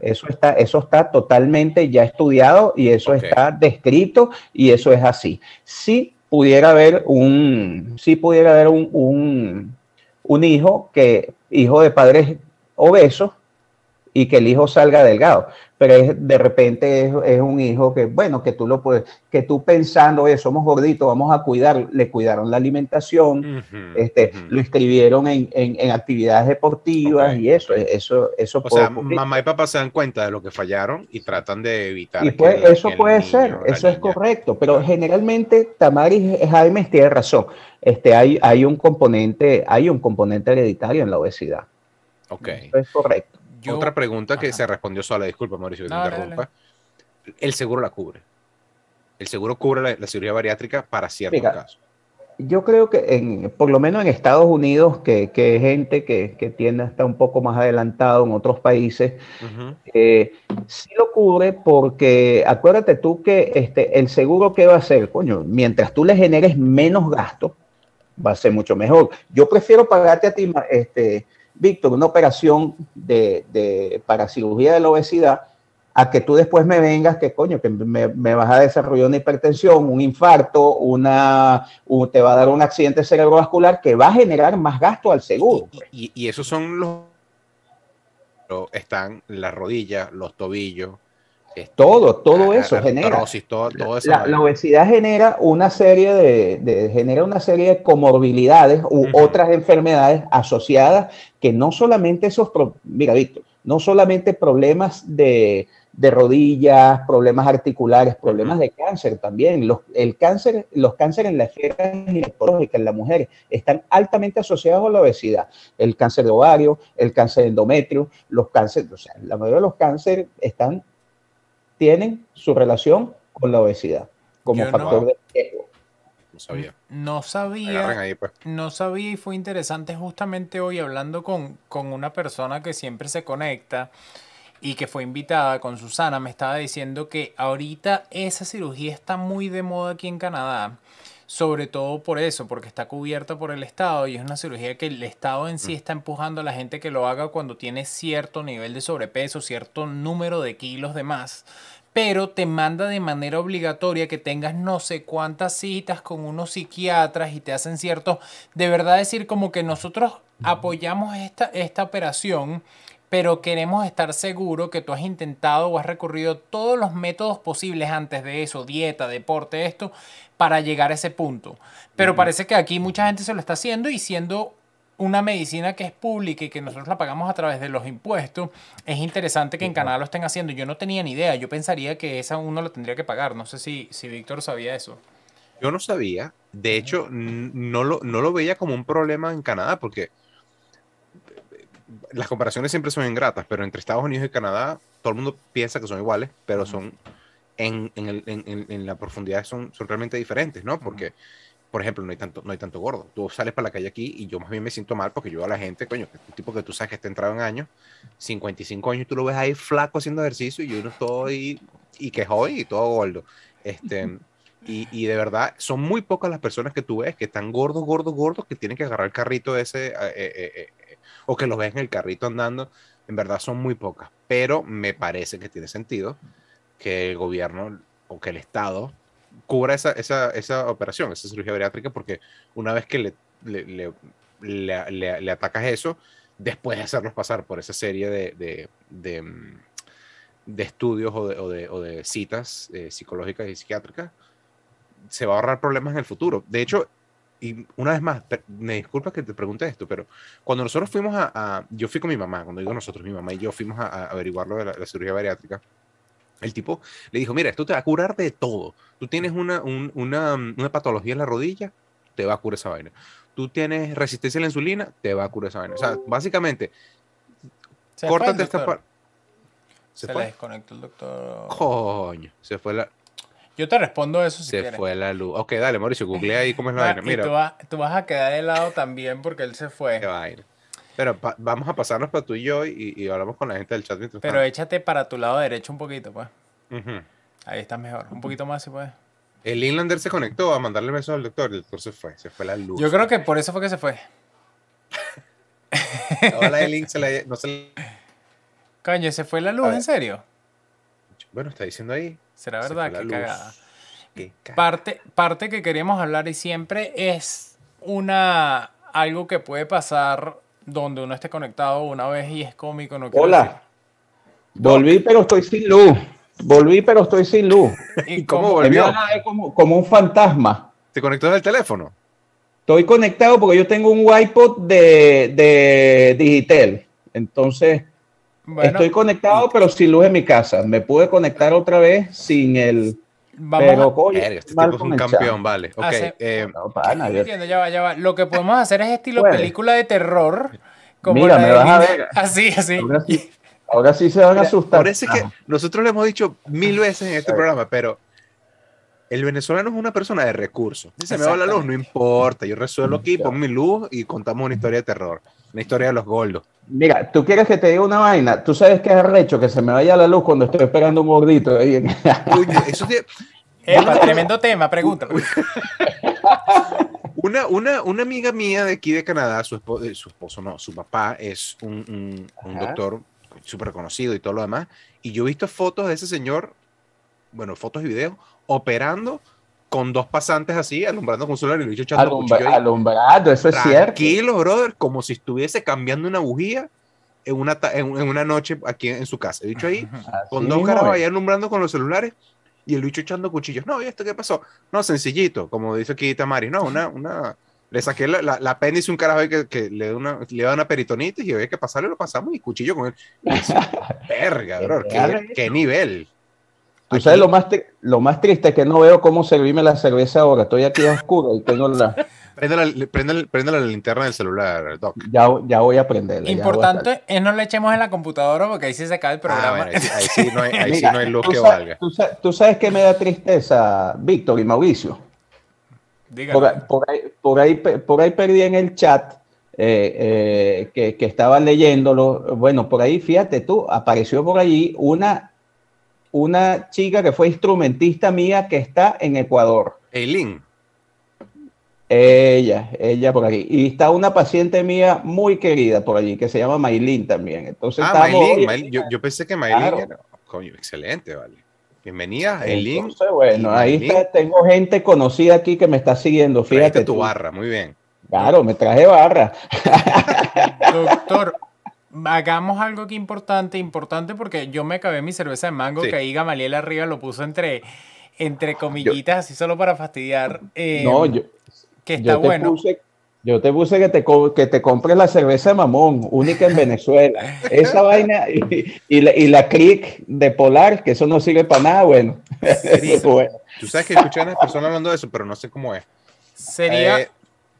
[SPEAKER 3] Eso está, eso está totalmente ya estudiado y eso está descrito y eso es así. Si pudiera haber un, si pudiera haber un, un, un hijo que, hijo de padres obesos, y que el hijo salga delgado. Pero es, de repente es, un hijo que, bueno, que tú lo puedes, que tú pensando, oye, somos gorditos, vamos a cuidar, le cuidaron la alimentación, este, lo inscribieron en, en, actividades deportivas y eso, eso, eso.
[SPEAKER 1] O sea, mamá y papá se dan cuenta de lo que fallaron y tratan de evitar.
[SPEAKER 3] Y pues, eso puede ser, eso es correcto, pero generalmente Tamaris Jaime tiene razón. Este, hay, hay un componente, hay un componente hereditario en la obesidad.
[SPEAKER 1] Ok.
[SPEAKER 3] Eso es correcto.
[SPEAKER 1] Otra pregunta que se respondió sola, disculpa Mauricio que te interrumpa. El seguro la cubre. El seguro cubre la, cirugía bariátrica para ciertos casos.
[SPEAKER 3] Yo creo que en, por lo menos en Estados Unidos, que, que gente que, que, tiende a estar un poco más adelantado en otros países, eh, sí lo cubre porque acuérdate tú que este, el seguro que va a hacer, coño, mientras tú le generes menos gasto, va a ser mucho mejor. Yo prefiero pagarte a ti, este, Víctor, una operación de, para cirugía de la obesidad, a que tú después me vengas, que coño, que me, vas a desarrollar una hipertensión, un infarto, una, te va a dar un accidente cerebrovascular que va a generar más gasto al seguro.
[SPEAKER 1] Y, y esos son los... Están las rodillas, los tobillos,
[SPEAKER 3] todo, todo eso genera. la, obesidad genera una serie de, genera una serie de comorbilidades u otras enfermedades asociadas que no solamente esos. Mira, Víctor, no solamente problemas de, de rodillas, problemas articulares, problemas de cáncer también. Los, el cáncer, los cánceres en la esfera ginecológica en la mujer están altamente asociados a la obesidad. El cáncer de ovario, el cáncer de endometrio, los cánceres, o sea, la mayoría de los cánceres están, tienen su relación con la obesidad como factor de riesgo.
[SPEAKER 1] No sabía.
[SPEAKER 2] No sabía. Pues. No sabía y fue interesante justamente hoy hablando con, con una persona que siempre se conecta y que fue invitada con Susana, me estaba diciendo que ahorita esa cirugía está muy de moda aquí en Canadá. Sobre todo por eso, porque está cubierta por el Estado y es una cirugía que el Estado en sí mm. está empujando a la gente que lo haga cuando tiene cierto nivel de sobrepeso, cierto número de kilos de más pero te manda de manera obligatoria que tengas no sé cuántas citas con unos psiquiatras y te hacen cierto, de verdad decir como que nosotros apoyamos esta, esta operación, pero queremos estar seguros que tú has intentado o has recurrido todos los métodos posibles antes de eso, dieta, deporte, esto, para llegar a ese punto. Pero parece que aquí mucha gente se lo está haciendo y siendo una medicina que es pública y que nosotros la pagamos a través de los impuestos, es interesante que en Canadá lo estén haciendo. Yo no tenía ni idea, yo pensaría que esa uno lo tendría que pagar. No sé si, si Víctor sabía eso.
[SPEAKER 1] Yo no sabía, de hecho, no lo, no lo veía como un problema en Canadá porque las comparaciones siempre son ingratas, pero entre Estados Unidos y Canadá, todo el mundo piensa que son iguales, pero son en, en, el, en, en la profundidad son, son, realmente diferentes, ¿no? Porque, por ejemplo, no hay, tanto, no hay tanto gordo. Tú sales para la calle aquí y yo más bien me siento mal porque yo a la gente, coño, un tipo que tú sabes que está entrado en años, 55 años, tú lo ves ahí flaco haciendo ejercicio y yo no estoy, y que hoy y todo gordo. Este, y, y, de verdad, son muy pocas las personas que tú ves que están gordos, gordos, gordos, que tienen que agarrar el carrito ese. Eh, eh, eh, o que los ves en el carrito andando, en verdad son muy pocas, pero me parece que tiene sentido que el gobierno o que el Estado cubra esa, esa, esa operación, esa cirugía bariátrica, porque una vez que le, le, le, le, atacas eso, después de hacerlos pasar por esa serie de, de, de, mm, estudios o de, o citas eh, psicológicas y psiquiátricas, se va a ahorrar problemas en el futuro. De hecho, y una vez más, me disculpa que te pregunte esto, pero cuando nosotros fuimos a, yo fui con mi mamá, cuando digo nosotros, mi mamá y yo fuimos a, averiguar lo de la, cirugía bariátrica, el tipo le dijo, mira, esto te va a curar de todo. Tú tienes una, una, una, patología en la rodilla, te va a curar esa vaina. Tú tienes resistencia a la insulina, te va a curar esa vaina. O sea, básicamente, córtate esta parte.
[SPEAKER 2] Se, se le desconectó el doctor.
[SPEAKER 1] Coño, se fue la.
[SPEAKER 2] Yo te respondo eso si
[SPEAKER 1] Se fue la luz. Ok, dale, Mauricio, googlea ahí cómo es la vaina. Mira.
[SPEAKER 2] Tú, vas, tú, vas a quedar de lado también porque él se fue.
[SPEAKER 1] Qué vaina. Pero vamos a pasarnos para tú y yo y, y hablamos con la gente del chat.
[SPEAKER 2] Pero échate para tu lado derecho un poquito, pues. Ahí estás mejor. Un poquito más si puedes.
[SPEAKER 1] El Inlander se conectó a mandarle besos al doctor el doctor se fue. Se fue la luz.
[SPEAKER 2] Yo creo que por eso fue que se fue.
[SPEAKER 1] Hola, el link se la, no se
[SPEAKER 2] Coño, ¿se fue la luz? ¿En serio?
[SPEAKER 1] Bueno, está diciendo ahí.
[SPEAKER 2] Será verdad, qué cagada. Parte, parte que queríamos hablar y siempre es una algo que puede pasar donde uno esté conectado una vez y es cómico. No
[SPEAKER 3] Hola. Volví, pero estoy sin luz. Volví, pero estoy sin luz.
[SPEAKER 1] ¿Y cómo volvió?
[SPEAKER 3] Como, como un fantasma.
[SPEAKER 1] ¿Te conectó desde el teléfono?
[SPEAKER 3] Estoy conectado porque yo tengo un iPod de, de Digital. Entonces, estoy conectado, pero sin luz en mi casa. Me pude conectar otra vez sin el. pero,
[SPEAKER 1] este tipo es un campeón, vale. Ok.
[SPEAKER 2] Eh, entiendo, ya va, ya va. Lo que podemos hacer es estilo película de terror.
[SPEAKER 3] Como Mira, me vas a ver.
[SPEAKER 2] Así, así.
[SPEAKER 3] Ahora sí, se van a asustar.
[SPEAKER 1] Parece que nosotros le hemos dicho mil veces en este programa, pero el venezolano es una persona de recursos. Dice, me va la luz, no importa, yo resuelvo aquí, pongo mi luz y contamos una historia de terror, una historia de los gordos.
[SPEAKER 3] Mira, tú quieres que te diga una vaina, tú sabes que es arrecho que se me vaya la luz cuando estoy esperando un gordito. Ahí
[SPEAKER 2] eso tremendo tema, pregúntame.
[SPEAKER 1] Una, una, una, amiga mía de aquí de Canadá, su esposo, eh, su esposo no, su papá es un, un, doctor súper conocido y todo lo demás. Y yo he visto fotos de ese señor, bueno, fotos y videos, operando con dos pasantes así, alumbrando con solar y lo dicho echando
[SPEAKER 3] Alumbrado, eso es cierto.
[SPEAKER 1] Tranquilo, brother, como si estuviese cambiando una bujía en una, en, una noche aquí en, su casa. He dicho ahí, con dos caras ahí alumbrando con los celulares y el bicho echando cuchillos. No, ¿y esto qué pasó? No, sencillito, como dice aquí Tamari. No, una, una, Le saqué la, la, la apéndice un carajo ahí que, que le, da una, le da una peritonitis y había que pasarle, lo pasamos y cuchillo con él. Verga, bro, ¿qué, qué nivel.
[SPEAKER 3] Tú sabes lo más, lo más triste es que no veo cómo servirme la cerveza ahora. Estoy aquí a oscuro y tengo la.
[SPEAKER 1] Prende la, prende, la- prende la linterna del celular, Doc.
[SPEAKER 3] Ya, ya voy a aprenderla. voy a
[SPEAKER 2] Importante es no le echemos en la computadora porque ahí sí se cae el
[SPEAKER 1] Ah,
[SPEAKER 2] programa.
[SPEAKER 1] bueno, ahí, sí- ahí sí no hay, ahí sí
[SPEAKER 3] Mira,
[SPEAKER 1] no hay luz
[SPEAKER 3] tú
[SPEAKER 1] que valga.
[SPEAKER 3] Tú, sa- tú sabes que me da tristeza, Víctor y Mauricio. Por, ahí- por ahí, por, ahí, por ahí perdí en el chat eh, eh, que, que estaba leyéndolo. Bueno, por ahí, fíjate tú, apareció por allí una, una chica que fue instrumentista mía que está en Ecuador.
[SPEAKER 1] Eileen,
[SPEAKER 3] Ella, ella por aquí. Y está una paciente mía muy querida por allí, que se llama Maylin también. Entonces,
[SPEAKER 1] ah, Maylin, yo, yo pensé que Maylin
[SPEAKER 3] Claro.
[SPEAKER 1] era, coño, excelente, vale. Bienvenida, Eileen.
[SPEAKER 3] entonces, bueno, ahí
[SPEAKER 1] Maylin.
[SPEAKER 3] está, tengo gente conocida aquí que me está siguiendo. Fíjate
[SPEAKER 1] tu
[SPEAKER 3] tú.
[SPEAKER 1] barra, muy bien.
[SPEAKER 3] Claro, me traje barra.
[SPEAKER 2] Doctor, hagamos algo aquí importante, importante porque yo me acabé mi cerveza de mango,
[SPEAKER 1] Sí.
[SPEAKER 2] que ahí Gamaliel arriba lo puso entre, entre comillitas, así solo para fastidiar. eh,
[SPEAKER 3] no, yo,
[SPEAKER 2] que está
[SPEAKER 3] yo te
[SPEAKER 2] bueno.
[SPEAKER 3] puse, yo te puse que te, que te compres la cerveza de mamón, única en Venezuela. Esa vaina y, y la, y la click de Polar, que eso no sirve para nada, bueno. Bueno,
[SPEAKER 1] Tú sabes que escuché a unas personas hablando de eso, pero no sé cómo es.
[SPEAKER 2] Sería,
[SPEAKER 1] Eh,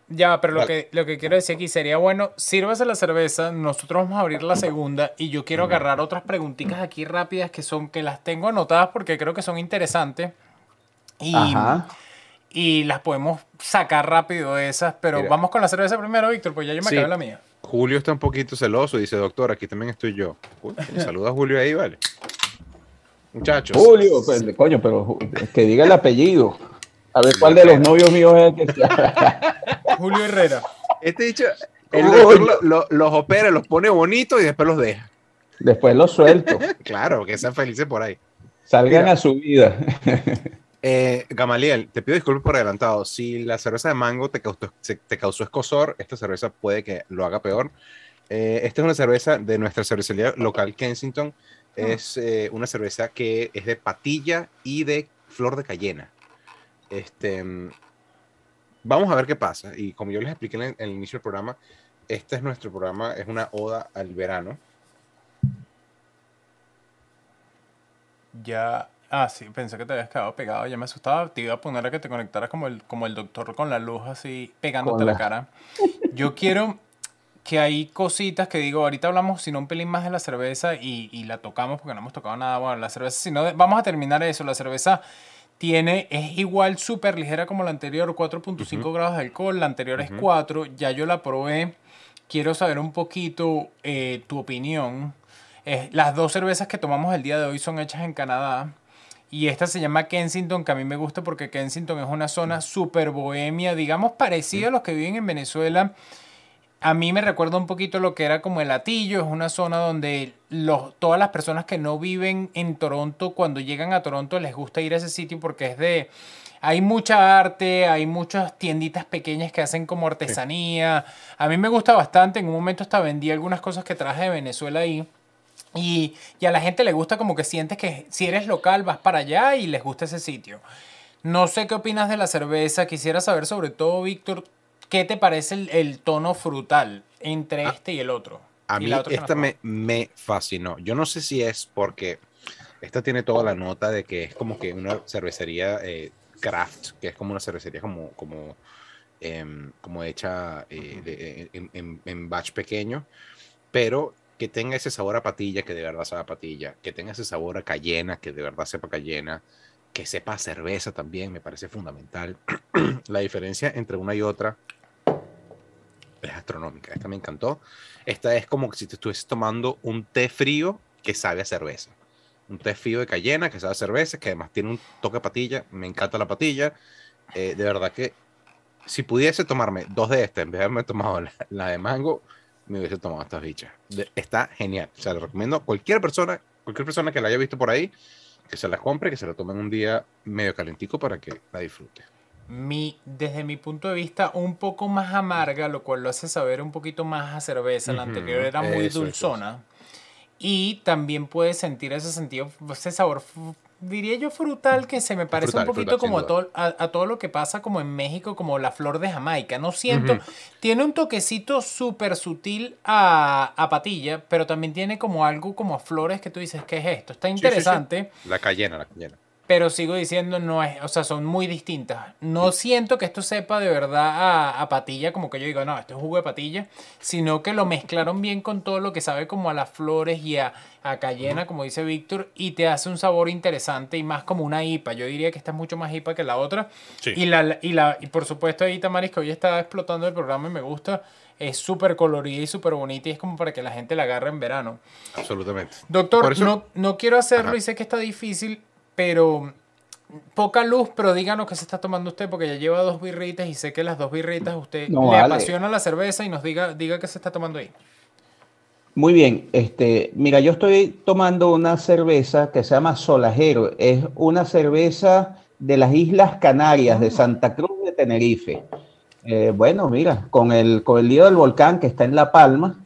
[SPEAKER 2] ya, pero lo
[SPEAKER 1] vale.
[SPEAKER 2] que, lo que quiero decir aquí sería, bueno, sírvase la cerveza, nosotros vamos a abrir la segunda y yo quiero agarrar otras preguntitas aquí rápidas que son, que las tengo anotadas porque creo que son interesantes. Y,
[SPEAKER 3] Ajá.
[SPEAKER 2] y las podemos sacar rápido esas, pero
[SPEAKER 1] Mira.
[SPEAKER 2] vamos con la cerveza primero, Víctor, pues ya yo me
[SPEAKER 1] Sí.
[SPEAKER 2] acabé la mía.
[SPEAKER 1] Julio está un poquito celoso y dice, doctor, aquí también estoy yo. Uy, Saluda a Julio ahí, vale. Muchachos.
[SPEAKER 3] Julio, pues, coño, pero que diga el apellido. A ver cuál de los novios míos es el que
[SPEAKER 2] Julio Herrera.
[SPEAKER 1] Este dicho, el
[SPEAKER 3] Uy.
[SPEAKER 1] doctor lo- lo- los opera, los pone bonitos y después los deja.
[SPEAKER 3] Después lo suelto.
[SPEAKER 1] Claro, que sean felices por ahí.
[SPEAKER 3] Salgan
[SPEAKER 1] Mira.
[SPEAKER 3] a su vida.
[SPEAKER 1] Eh, Gamaliel, te pido disculpas por adelantado. Si la cerveza de mango te causó, se- te causó escosor, esta cerveza puede que lo haga peor. Eh, esta es una cerveza de nuestra cervecería local Kensington. Es eh, una cerveza que es de patilla y de flor de cayena. Este, vamos a ver qué pasa. Y como yo les expliqué en el, en el inicio del programa, este es nuestro programa, es una oda al verano.
[SPEAKER 2] Ya. Ah, sí, pensé que te habías quedado pegado, ya me asustaba. Te iba a poner a que te conectaras como el, como el doctor con la luz así pegándote la
[SPEAKER 3] la-
[SPEAKER 2] cara. Yo quiero que hay cositas que digo, ahorita hablamos sino un pelín más de la cerveza y, y la tocamos porque no hemos tocado nada. Bueno, la cerveza, si no, vamos a terminar eso. La cerveza tiene, es igual súper ligera como la anterior, 4.5 grados de alcohol, la anterior es
[SPEAKER 1] Ujú.
[SPEAKER 2] 4, ya yo la probé. Quiero saber un poquito eh, tu opinión. Eh, las dos cervezas que tomamos el día de hoy son hechas en Canadá. Y esta se llama Kensington, que a mí me gusta porque Kensington es una zona súper bohemia, digamos parecida a los que viven en Venezuela. A mí me recuerda un poquito lo que era como el Latillo, es una zona donde los, todas las personas que no viven en Toronto, cuando llegan a Toronto les gusta ir a ese sitio porque es de... Hay mucha arte, hay muchas tienditas pequeñas que hacen como artesanía. A mí me gusta bastante, en un momento hasta vendí algunas cosas que traje de Venezuela ahí. Y, y a la gente le gusta como que sientes que si eres local vas para allá y les gusta ese sitio. No sé qué opinas de la cerveza. Quisiera saber sobre todo, Víctor, ¿qué te parece el, el tono frutal entre
[SPEAKER 1] Ah,
[SPEAKER 2] este y el otro?
[SPEAKER 1] A mí esta me, me fascinó. Yo no sé si es porque esta tiene toda la nota de que es como que una cervecería eh, craft, que es como una cervecería como, como, em, como hecha eh, de- en, en- en batch pequeño, pero que tenga ese sabor a patilla que de verdad sabe a patilla, que tenga ese sabor a cayena que de verdad sepa cayena, que sepa cerveza también, me parece fundamental. la diferencia entre una y otra es astronómica. Esta me encantó. Esta es como si te estuvieses tomando un té frío que sabe a cerveza. Un té frío de cayena que sabe a cerveza, que además tiene un toque de patilla. Me encanta la patilla. Eh, de verdad que si pudiese tomarme dos de estas en vez de haberme tomado la, la de mango, me hubiese tomado estas bichas. De- está genial. O sea, le recomiendo a cualquier persona, cualquier persona que la haya visto por ahí, que se la compre, que se la tomen un día medio calentico para que la disfrute.
[SPEAKER 2] Mi, desde mi punto de vista, un poco más amarga, lo cual lo hace saber un poquito más a cerveza. La anterior era muy
[SPEAKER 1] eso, eso,
[SPEAKER 2] dulzona. Y también puedes sentir ese sentido, ese sabor diría yo frutal que se me parece
[SPEAKER 1] Frutal,
[SPEAKER 2] un poquito
[SPEAKER 1] frutal,
[SPEAKER 2] como a todo, a, a todo lo que pasa como en México, como la flor de Jamaica. No siento, tiene un toquecito súper sutil a, a patilla, pero también tiene como algo como a flores que tú dices, ¿qué es esto? Está
[SPEAKER 1] sí, sí.
[SPEAKER 2] interesante.
[SPEAKER 1] La cayena, la cayena.
[SPEAKER 2] Pero sigo diciendo, no es, o sea, son muy distintas. No siento que esto sepa de verdad a, a patilla, como que yo digo, no, esto es jugo de patilla, sino que lo mezclaron bien con todo lo que sabe como a las flores y a, a cayena, como dice Víctor, y te hace un sabor interesante y más como una IPA. Yo diría que esta es mucho más IPA que la otra.
[SPEAKER 1] Sí.
[SPEAKER 2] Y, la, y, la, y por supuesto ahí Tamaris, que hoy está explotando el programa y me gusta, es súper colorida y súper bonita y es como para que la gente la agarre en verano.
[SPEAKER 1] Absolutamente.
[SPEAKER 2] Doctor,
[SPEAKER 1] eso-
[SPEAKER 2] no, no quiero hacerlo
[SPEAKER 1] Ajá.
[SPEAKER 2] y sé que está difícil, pero poca luz, pero díganos qué se está tomando usted, porque ya lleva dos birritas y sé que las dos birritas usted
[SPEAKER 3] No,
[SPEAKER 2] le
[SPEAKER 3] vale.
[SPEAKER 2] apasiona la cerveza y nos diga, diga qué se está tomando ahí.
[SPEAKER 3] Muy bien, este, mira, yo estoy tomando una cerveza que se llama Solajero. Es una cerveza de las Islas Canarias, de Santa Cruz de Tenerife. Eh, bueno, mira, con el, con el lío del volcán que está en La Palma,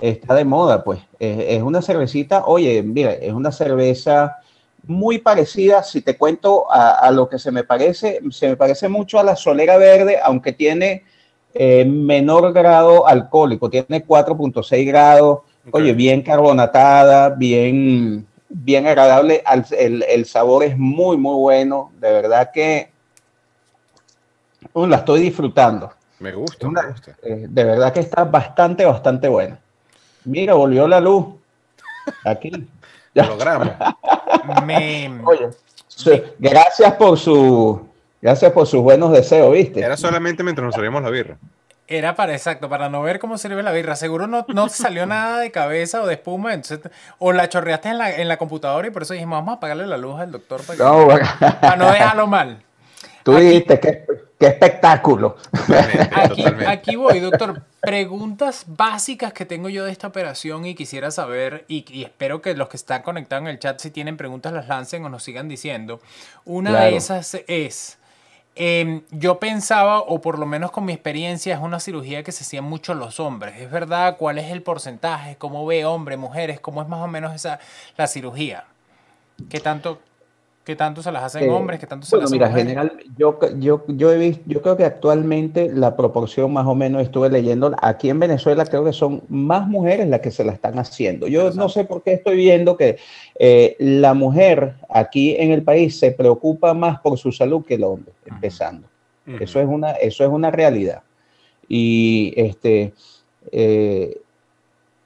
[SPEAKER 3] está de moda, pues. Es, es una cervecita, oye, mira, es una cerveza muy parecida, si te cuento a, a lo que se me parece, se me parece mucho a la Solera Verde, aunque tiene eh, menor grado alcohólico, tiene 4.6 grados, oye, bien carbonatada, bien, bien agradable, al- el, el sabor es muy, muy bueno, de verdad que uh, la estoy disfrutando.
[SPEAKER 1] Me gusta,
[SPEAKER 3] Una-
[SPEAKER 1] me gusta.
[SPEAKER 3] Eh, de verdad que está bastante, bastante buena. Mira, volvió la luz. Aquí.
[SPEAKER 1] Lo logramos.
[SPEAKER 2] Me,
[SPEAKER 3] Oye, gracias por su, gracias por sus buenos deseos, ¿viste?
[SPEAKER 1] Era solamente mientras nos servíamos la birra.
[SPEAKER 2] era para exacto, para no ver cómo sirve la birra. Seguro no, no salió nada de cabeza o de espuma, entonces, o la chorreaste en la, en la computadora y por eso dijimos, vamos a apagarle la luz al doctor para, que-
[SPEAKER 3] No,
[SPEAKER 2] para no dejarlo mal.
[SPEAKER 3] Tú
[SPEAKER 2] Aquí-
[SPEAKER 3] dijiste qué, qué espectáculo.
[SPEAKER 1] Totalmente,
[SPEAKER 2] Aquí,
[SPEAKER 1] totalmente.
[SPEAKER 2] aquí voy, doctor. Preguntas básicas que tengo yo de esta operación y quisiera saber, y, y espero que los que están conectados en el chat, si tienen preguntas, las lancen o nos sigan diciendo. Una de esas es, em, yo pensaba, o por lo menos con mi experiencia, es una cirugía que se hacían mucho los hombres. ¿Es verdad? ¿Cuál es el porcentaje? ¿Cómo ve hombre, mujeres? ¿Cómo es más o menos esa la cirugía? ¿Qué tanto, qué tanto se las hacen
[SPEAKER 3] Eh,
[SPEAKER 2] hombres? ¿Qué tanto se
[SPEAKER 3] Bueno,
[SPEAKER 2] las
[SPEAKER 3] mira,
[SPEAKER 2] mujeres?
[SPEAKER 3] general, yo, yo, yo he visto, yo creo que actualmente la proporción más o menos estuve leyendo, aquí en Venezuela creo que son más mujeres las que se la están haciendo. Yo no sé por qué estoy viendo que eh, la mujer aquí en el país se preocupa más por su salud que el hombre, empezando. Eso es una, eso es una realidad. Y este, eh,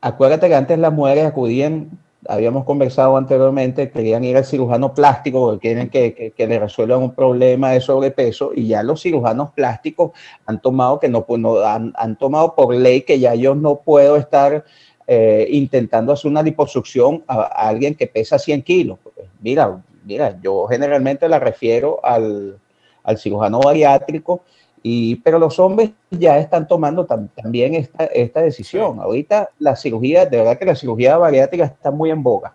[SPEAKER 3] acuérdate que antes las mujeres acudían, habíamos conversado anteriormente, querían ir al cirujano plástico porque quieren que, que, le resuelvan un problema de sobrepeso y ya los cirujanos plásticos han tomado que no, pues, no han, han tomado por ley que ya yo no puedo estar eh, intentando hacer una liposucción a, a alguien que pesa 100 kilos. Mira, mira, yo generalmente la refiero al, al cirujano bariátrico, y, pero los hombres ya están tomando tam- también esta, esta decisión. Ahorita la cirugía, de verdad que la cirugía bariátrica está muy en boga.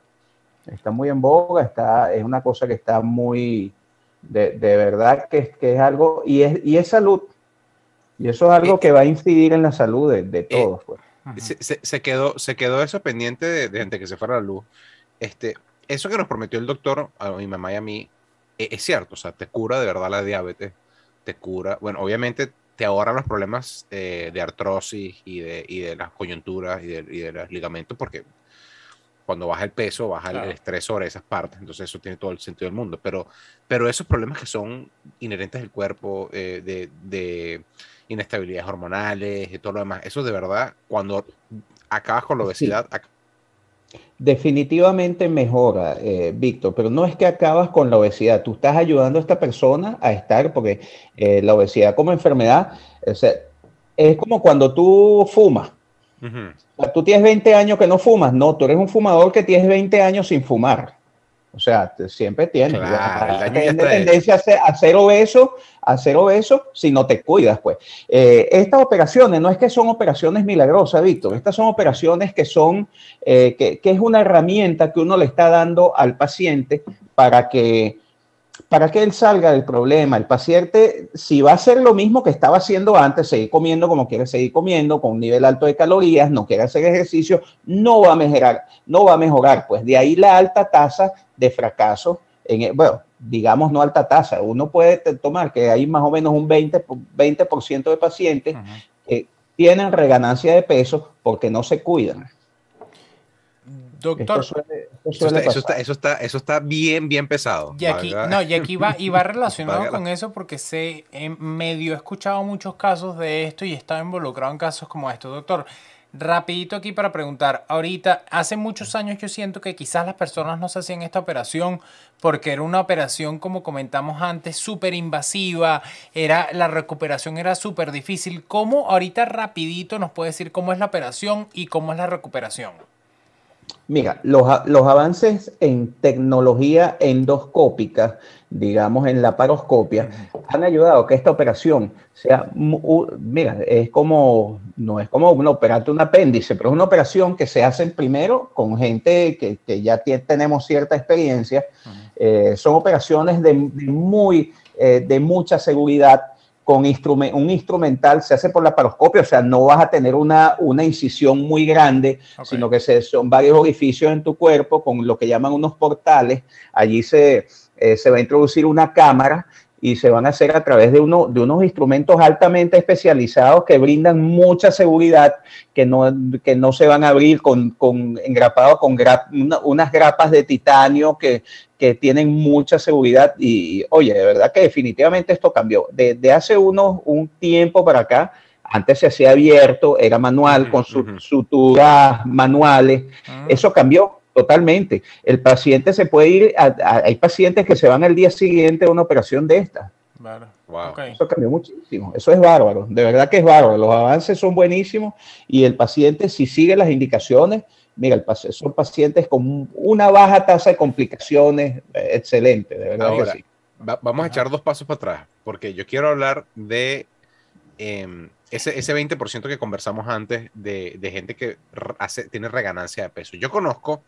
[SPEAKER 3] Está muy en boga, está, es una cosa que está muy, de, de verdad que, que es algo, y es, y es salud. Y eso es algo que va a incidir en la salud de, de todos. Pues.
[SPEAKER 2] Ujú.
[SPEAKER 1] se, se- se quedó, se quedó eso pendiente de, de gente que se fuera la luz. Este, eso que nos prometió el doctor a mi mamá y a mí e- es, cierto, o sea, te cura de verdad la diabetes, te cura, bueno, obviamente te ahorra los problemas eh, de artrosis y de, y de las coyunturas y de, y de los ligamentos, porque cuando baja el peso, baja el-
[SPEAKER 2] Claro.
[SPEAKER 1] el estrés sobre esas partes, entonces eso tiene todo el sentido del mundo, pero, pero esos problemas que son inherentes del cuerpo, eh, de, de inestabilidades hormonales y todo lo demás, eso de verdad, cuando acabas con la
[SPEAKER 3] Sí.
[SPEAKER 1] obesidad, ac-
[SPEAKER 3] Definitivamente mejora, eh, Víctor, pero no es que acabas con la obesidad, tú estás ayudando a esta persona a estar, porque eh, la obesidad como enfermedad o sea, es como cuando tú fumas.
[SPEAKER 1] Ujú.
[SPEAKER 3] O sea, tú tienes 20 años que no fumas, no, tú eres un fumador que tienes 20 años sin fumar. O sea, siempre tienes.
[SPEAKER 1] Claro,
[SPEAKER 3] tienes tendencia a ser, a ser obeso, a ser obeso si no te cuidas, pues. Eh, estas operaciones no es que son operaciones milagrosas, Víctor. Estas son operaciones que son, eh, que, que es una herramienta que uno le está dando al paciente para que, para que él salga del problema. El paciente, si va a hacer lo mismo que estaba haciendo antes, seguir comiendo como quiere seguir comiendo, con un nivel alto de calorías, no quiere hacer ejercicio, no va a mejorar, no va a mejorar. Pues de ahí la alta tasa de fracaso en, e, bueno, digamos no alta tasa, uno puede tomar que hay más o menos un 20%, 20 de pacientes que tienen reganancia de peso porque no se cuidan.
[SPEAKER 2] Doctor,
[SPEAKER 1] eso, está, eso, está, bien, bien pesado.
[SPEAKER 2] Y aquí, no, y aquí va, y va relacionado con eso porque sé, en medio he escuchado muchos casos de esto y he estado involucrado en casos como estos. Doctor, rapidito aquí para preguntar, ahorita, hace muchos años yo siento que quizás las personas no se hacían esta operación porque era una operación, como comentamos antes, súper invasiva, era, la recuperación era súper difícil. ¿Cómo ahorita rapidito nos puede decir cómo es la operación y cómo es la recuperación?
[SPEAKER 3] Mira, los, avances en tecnología endoscópica, digamos en la paroscopia, han ayudado a que esta operación sea, mira, es como, no es como una, operarte un apéndice, pero es una operación que se hace primero con gente que, ya tenemos cierta experiencia. Eh, son operaciones de, muy, eh, de mucha seguridad con un instrumental, se hace por la paroscopia, o sea, no vas a tener una, una incisión muy grande, sino que se, son varios orificios en tu cuerpo con lo que llaman unos portales. Allí se, eh, se va a introducir una cámara y se van a hacer a través de, uno, de unos instrumentos altamente especializados que brindan mucha seguridad, que no, que no se van a abrir con, con engrapado con unas grapas de titanio que, que tienen mucha seguridad y, oye, de verdad que definitivamente esto cambió. Desde hace unos, un tiempo para acá, antes se hacía abierto, era manual, con sus suturas manuales, ah. eso cambió totalmente. El paciente se puede ir, hay pacientes que se van al día siguiente a una operación de esta. Eso cambió muchísimo. Eso es bárbaro. De verdad que es bárbaro. Los avances son buenísimos y el paciente, si sigue las indicaciones, mira, el son pacientes con una baja tasa de complicaciones eh, excelente, de verdad que sí.
[SPEAKER 1] vamos a echar dos pasos para atrás, porque yo quiero hablar de em, ese, ese 20% que conversamos antes de, de gente que hace, tiene reganancia de peso. Yo conozco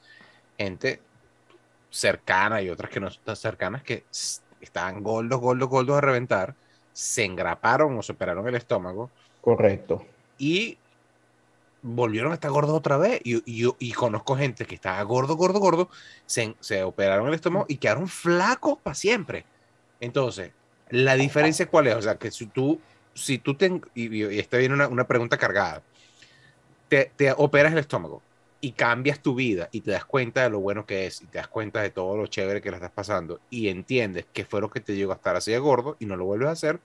[SPEAKER 1] gente cercana y otras que no están cercanas que estaban gordos, gordos, gordos a reventar, se engraparon o se operaron el estómago.
[SPEAKER 3] Correcto.
[SPEAKER 1] Y volvieron a estar gordos otra vez. Y, y, conozco gente que estaba gordo, gordo, gordo, se, se operaron el estómago y quedaron flacos para siempre. Entonces, la diferencia cuál es? O sea, que si tú, si tú te, y, esta viene una, una, pregunta cargada, te, te operas el estómago y cambias tu vida y te das cuenta de lo bueno que es y te das cuenta de todo lo chévere que la estás pasando y entiendes que fue lo que te llegó a estar así de gordo y no lo vuelves a hacer.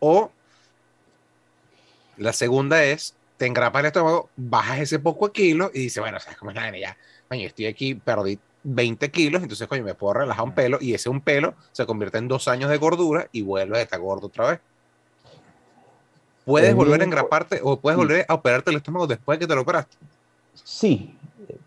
[SPEAKER 1] O la segunda es te engrapa el estómago, bajas ese poco de kilos y dices, bueno, ¿sabes cómo es la Ya, coño, estoy aquí, perdí 20 kilos, entonces, coño, me puedo relajar un pelo y ese un pelo se convierte en dos años de gordura y vuelves a estar gordo otra vez. ¿Puedes volver a engraparte o puedes volver a operarte el estómago después de que te lo operaste?
[SPEAKER 3] Sí,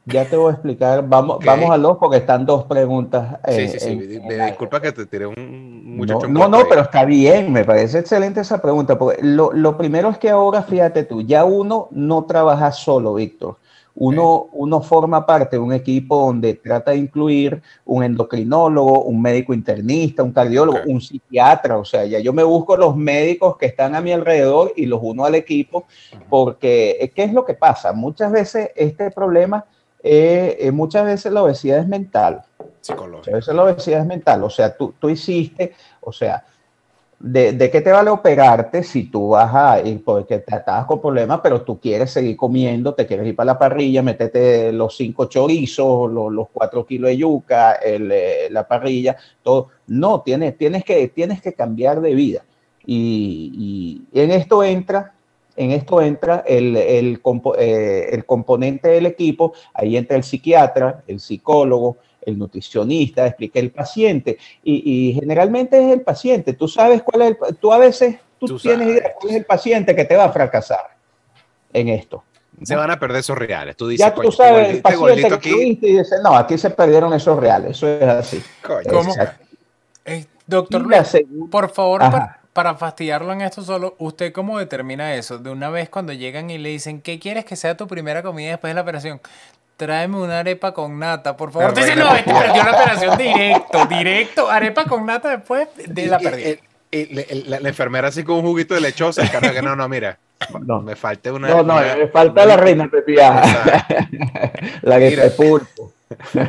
[SPEAKER 3] ya te voy a explicar. Vamos, vamos a dos porque están dos preguntas.
[SPEAKER 1] sí, sí, sí. me disculpa que te tiré un
[SPEAKER 3] muchacho. No, no, pero está bien. Me parece excelente esa pregunta. Porque lo, lo, primero es que ahora, fíjate tú, ya uno no trabaja solo, Víctor. Uno, uno forma parte de un equipo donde trata de incluir un endocrinólogo, un médico internista, un cardiólogo, un psiquiatra. O sea, ya yo me busco los médicos que están a mi alrededor y los uno al equipo, porque ¿qué es lo que pasa? Muchas veces este problema eh, eh, muchas veces la obesidad es mental. Muchas veces la obesidad es mental. O sea, tú, tú hiciste, o sea, de, de, qué te vale operarte si tú vas a ir porque te estabas con problemas, pero tú quieres seguir comiendo, te quieres ir para la parrilla, metete los cinco chorizos, los, los cuatro kilos de yuca, el, eh, la parrilla, todo. No, tienes, tienes, que, tienes que cambiar de vida. Y, y en esto entra en esto entra el, el, eh, el, componente del equipo, ahí entra el psiquiatra, el psicólogo, el nutricionista, explica el paciente, y, generalmente es el paciente. Tú sabes cuál es el, tú a veces, tú, tienes idea cuál es el paciente que te va a fracasar en esto.
[SPEAKER 1] Se van a perder esos reales. Tú dices,
[SPEAKER 3] ya tú sabes, el paciente que aquí... y dice, no, aquí se perdieron esos reales. Eso es así.
[SPEAKER 2] ¿Cómo? Eh, doctor por favor, para fastidiarlo en esto solo, ¿usted cómo determina eso? De una vez cuando llegan y le dicen, ¿qué quieres que sea tu primera comida después de la operación? Tráeme una arepa con nata, por favor. Dice, no, esto perdió la operación directo, directo, arepa con nata después de la pérdida.
[SPEAKER 1] La, enfermera así con un juguito de lechosa, que no, no, mira, no. me falta una.
[SPEAKER 3] No, no, me falta la reina pepilla. la que es pulpo.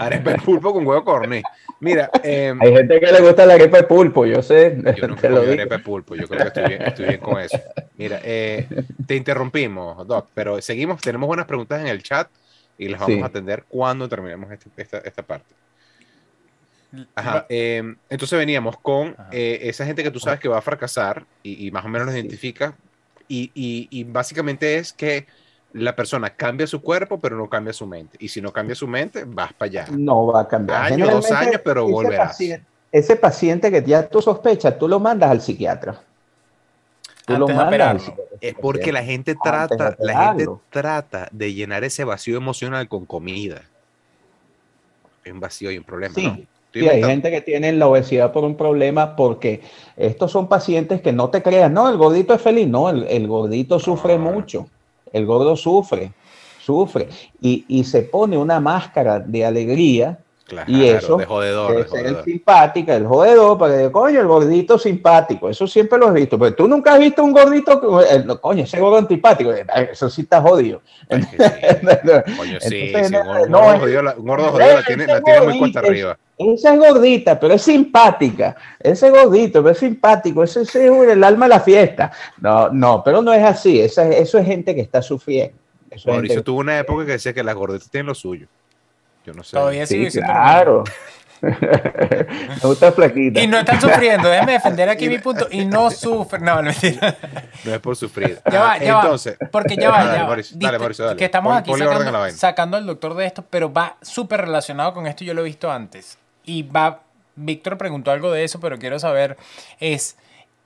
[SPEAKER 1] Arepa de pulpo con huevo corné. Mira, em,
[SPEAKER 3] Hay gente que le gusta la arepa de pulpo, yo sé.
[SPEAKER 1] yo nunca
[SPEAKER 3] te lo digo.
[SPEAKER 1] arepa de pulpo, yo creo que estoy bien, estoy bien con eso. Mira, eh, te interrumpimos, Doc, pero seguimos, tenemos buenas preguntas en el chat y las vamos
[SPEAKER 3] Sí.
[SPEAKER 1] a atender cuando terminemos este- esta, esta parte. Ajá, em, entonces veníamos con eh, esa gente que tú sabes que va a fracasar y, y más o menos los identifica y, y- y básicamente es que la persona cambia su cuerpo pero no cambia su mente y si no cambia su mente vas para allá.
[SPEAKER 3] No va a cambiar.
[SPEAKER 1] Años, dos
[SPEAKER 3] Generalmente,
[SPEAKER 1] años, pero
[SPEAKER 3] ese
[SPEAKER 1] volverás.
[SPEAKER 3] paciente- ese paciente que ya tú sospechas, tú lo mandas al psiquiatra.
[SPEAKER 2] Antes de operarlo.
[SPEAKER 1] Es porque la gente trata, la gente trata de llenar ese vacío emocional con comida. Hay un vacío y un problema,
[SPEAKER 3] Sí. Sí, hay gente que tiene la obesidad por un problema porque estos son pacientes que no te creas, no, el gordito es feliz, no, el, el gordito sufre mucho, el gordo sufre, sufre y, y se pone una máscara de alegría
[SPEAKER 1] Claro,
[SPEAKER 3] y eso
[SPEAKER 1] de jodedor,
[SPEAKER 3] de
[SPEAKER 1] de
[SPEAKER 3] ser el
[SPEAKER 1] jodedor.
[SPEAKER 3] simpática, el jodedor, para que, coño, el gordito simpático, eso siempre lo has visto, pero tú nunca has visto un gordito, eh, coño, ese gordo antipático, eh, eso sí está jodido.
[SPEAKER 1] Es que sí. Coño, sí,
[SPEAKER 3] Entonces,
[SPEAKER 1] sí, un gordo,
[SPEAKER 3] no,
[SPEAKER 1] jodido la, un gordo jodido la tiene, la tiene muy cuesta arriba.
[SPEAKER 3] Esa es gordita, pero es simpática. Ese gordito, pero es simpático. Ese, ese es el alma de la fiesta. No, no, pero no es así. Esa, eso es gente que está sufriendo. Eso
[SPEAKER 1] Mauricio tuvo una época que decía que las gorditas tienen lo suyo. Yo no sé.
[SPEAKER 2] Todavía sigue
[SPEAKER 3] Sí,
[SPEAKER 2] siendo
[SPEAKER 3] claro. Me gusta flaquita.
[SPEAKER 2] Y no están sufriendo, déjame defender aquí mi punto. Y no sufren. No, no, mentira.
[SPEAKER 1] No es por sufrir.
[SPEAKER 2] Ya va, ya
[SPEAKER 1] Entonces,
[SPEAKER 2] va. Porque ya va,
[SPEAKER 1] Dale,
[SPEAKER 2] ya va.
[SPEAKER 1] Mauricio, dale,
[SPEAKER 2] Diste-
[SPEAKER 1] Mauricio, dale.
[SPEAKER 2] Que estamos
[SPEAKER 1] Pon-
[SPEAKER 2] aquí sacando, sacando al doctor de esto, pero va súper relacionado con esto. Yo lo he visto antes. Y va. Víctor preguntó algo de eso, pero quiero saber. Es.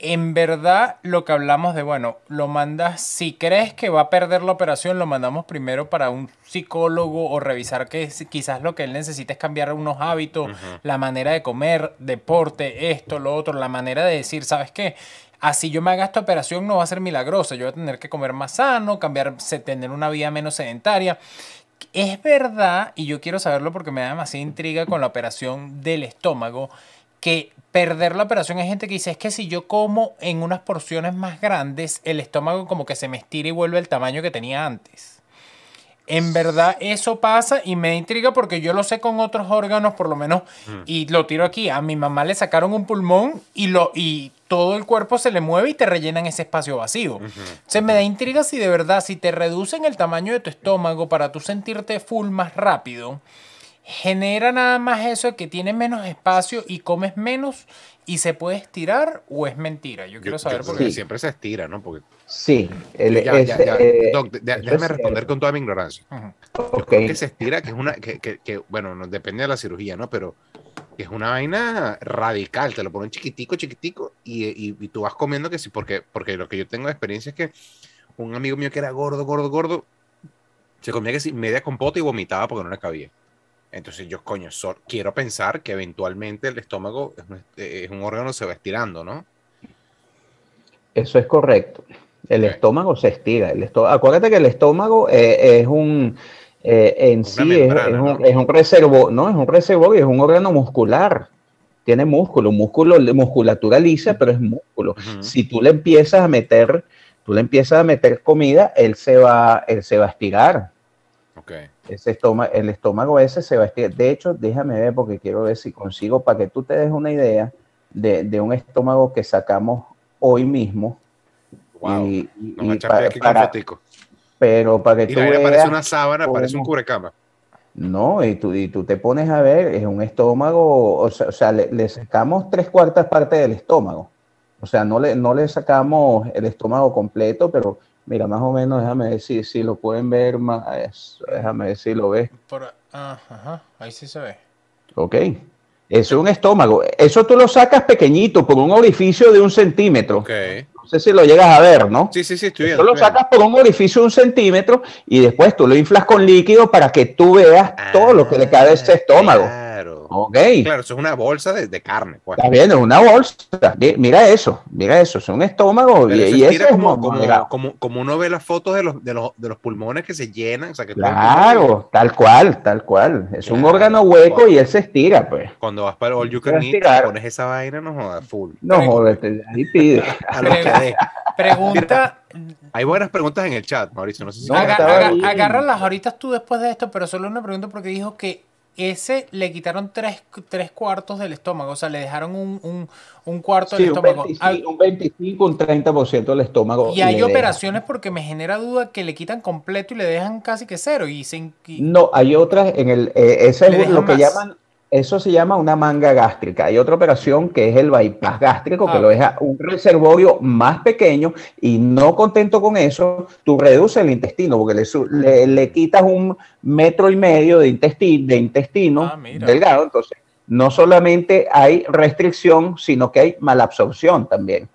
[SPEAKER 2] En verdad, lo que hablamos de, bueno, lo mandas, si crees que va a perder la operación, lo mandamos primero para un psicólogo o revisar que quizás lo que él necesita es cambiar unos hábitos, la manera de comer, deporte, esto, lo otro, la manera de decir, ¿sabes qué? Así yo me haga esta operación no va a ser milagrosa, yo voy a tener que comer más sano, cambiar, tener una vida menos sedentaria. Es verdad, y yo quiero saberlo porque me da demasiada intriga con la operación del estómago, que perder la operación hay gente que dice, es que si yo como en unas porciones más grandes, el estómago como que se me estira y vuelve al tamaño que tenía antes. En verdad eso pasa y me intriga porque yo lo sé con otros órganos, por lo menos, y lo tiro aquí. A mi mamá le sacaron un pulmón y, lo, y todo el cuerpo se le mueve y te rellenan ese espacio vacío. Se me da intriga si de verdad, si te reducen el tamaño de tu estómago para tú sentirte full más rápido, genera nada más eso de que tienes menos espacio y comes menos y se puede estirar o es mentira. Yo quiero
[SPEAKER 1] Yo-
[SPEAKER 2] saber
[SPEAKER 1] yo
[SPEAKER 2] por
[SPEAKER 1] creo que
[SPEAKER 2] qué.
[SPEAKER 1] siempre se estira, ¿no? Porque
[SPEAKER 3] Sí, el,
[SPEAKER 1] ya, ya, ya.
[SPEAKER 3] eh,
[SPEAKER 1] Doc, de- de-
[SPEAKER 3] eso
[SPEAKER 1] déjame
[SPEAKER 3] es
[SPEAKER 1] responder
[SPEAKER 3] cierto.
[SPEAKER 1] con toda mi ignorancia.
[SPEAKER 2] Ujú.
[SPEAKER 3] ok.
[SPEAKER 1] que se estira, que es una, que, que- que, bueno, no depende de la cirugía, ¿no? Pero que es una vaina radical, te lo ponen chiquitico, chiquitico, y, y- y tú vas comiendo que sí, porque, porque lo que yo tengo de experiencia es que un amigo mío que era gordo, gordo, gordo, se comía que sí, media compota y vomitaba porque no le cabía. Entonces yo, coño, so- quiero pensar que eventualmente el estómago es un, es un órgano que se va estirando, ¿no?
[SPEAKER 3] Eso es correcto. El estómago se estira. El Acuérdate que el estómago eh, es un, eh, en
[SPEAKER 1] Una
[SPEAKER 3] sí es,
[SPEAKER 1] membrana,
[SPEAKER 3] es un,
[SPEAKER 1] ¿no?
[SPEAKER 3] es un reservo, no, es un reservorio, es un órgano muscular. Tiene músculo, músculo, musculatura lisa, pero es músculo. Si tú le empiezas a meter, tú le empiezas a meter comida, él se va, él se va a estirar.
[SPEAKER 1] Ok.
[SPEAKER 3] Ese estómago, el estómago ese se va a estirar. De hecho, déjame ver porque quiero ver si consigo para que tú te des una idea de, de un estómago que sacamos hoy mismo.
[SPEAKER 1] Wow.
[SPEAKER 3] Y- y
[SPEAKER 1] echaste
[SPEAKER 3] para-
[SPEAKER 1] aquí con
[SPEAKER 3] para-
[SPEAKER 1] fotico.
[SPEAKER 3] pero para que
[SPEAKER 1] Y
[SPEAKER 3] tú veas,
[SPEAKER 1] parece una sábana, parece un cubrecama.
[SPEAKER 3] no, y tú, y tú te pones a ver, es un estómago, o sea, o sea, le, le sacamos tres cuartas partes del estómago. O sea, no le, no le sacamos el estómago completo, pero mira, más o menos, déjame ver si, lo pueden ver más, déjame ver si lo ves.
[SPEAKER 2] Por- ah, ajá, ahí sí se ve.
[SPEAKER 3] Ok. Eso es un estómago. Eso tú lo sacas pequeñito por un orificio de un centímetro.
[SPEAKER 1] Ok.
[SPEAKER 3] No sé si lo llegas a ver, ¿no?
[SPEAKER 1] Sí, sí, sí, estoy
[SPEAKER 3] Eso
[SPEAKER 1] viendo.
[SPEAKER 3] lo sacas por un orificio de un centímetro y después tú lo inflas con líquido para que tú veas todo lo que le cabe a ese
[SPEAKER 1] Ah,
[SPEAKER 3] estómago.
[SPEAKER 1] Claro.
[SPEAKER 3] Ok.
[SPEAKER 1] Claro, eso es una bolsa de, de carne. Pues.
[SPEAKER 3] Está bien, es una bolsa. Mi- Mira eso, mira eso, es un estómago.
[SPEAKER 1] Pero
[SPEAKER 3] y,
[SPEAKER 1] eso
[SPEAKER 3] y ese es
[SPEAKER 1] como, como, como, como uno ve las fotos de los, de los, de los pulmones que se llenan. O sea, que
[SPEAKER 3] Claro, tal cual, tal cual. Es un órgano hueco y él se estira, pues.
[SPEAKER 1] Cuando vas para el All You Can Eat, pones esa vaina, no jodas, full.
[SPEAKER 3] No, te- ahí pide.
[SPEAKER 1] A lo que dé.
[SPEAKER 2] Pregunta,
[SPEAKER 1] Hay buenas preguntas en el chat, Mauricio. No sé si
[SPEAKER 3] No,
[SPEAKER 2] Aga-
[SPEAKER 3] estaba
[SPEAKER 2] aga-
[SPEAKER 3] ahí.
[SPEAKER 2] agárralas ahorita tú después de esto, pero solo una pregunta porque dijo que ese le quitaron tres, tres cuartos del estómago, o sea, le dejaron un, un, un cuarto
[SPEAKER 3] Sí,
[SPEAKER 2] del
[SPEAKER 3] un
[SPEAKER 2] estómago.
[SPEAKER 3] 25,
[SPEAKER 2] Al-
[SPEAKER 3] un 25, un 30% del estómago.
[SPEAKER 2] y hay operaciones porque me genera duda que le quitan completo y le dejan casi que cero. Y se, y-
[SPEAKER 3] No, hay otras en el, eh, ese es lo que
[SPEAKER 2] más.
[SPEAKER 3] llaman, eso se llama una manga gástrica. Hay otra operación que es el bypass gástrico, que
[SPEAKER 2] Ah,
[SPEAKER 3] lo deja un reservorio más pequeño y no contento con eso, tú reduces el intestino porque le, le, le quitas un metro y medio de, intestino de intestino
[SPEAKER 2] Ah,
[SPEAKER 3] delgado. Entonces, no solamente hay restricción, sino que hay malabsorción también.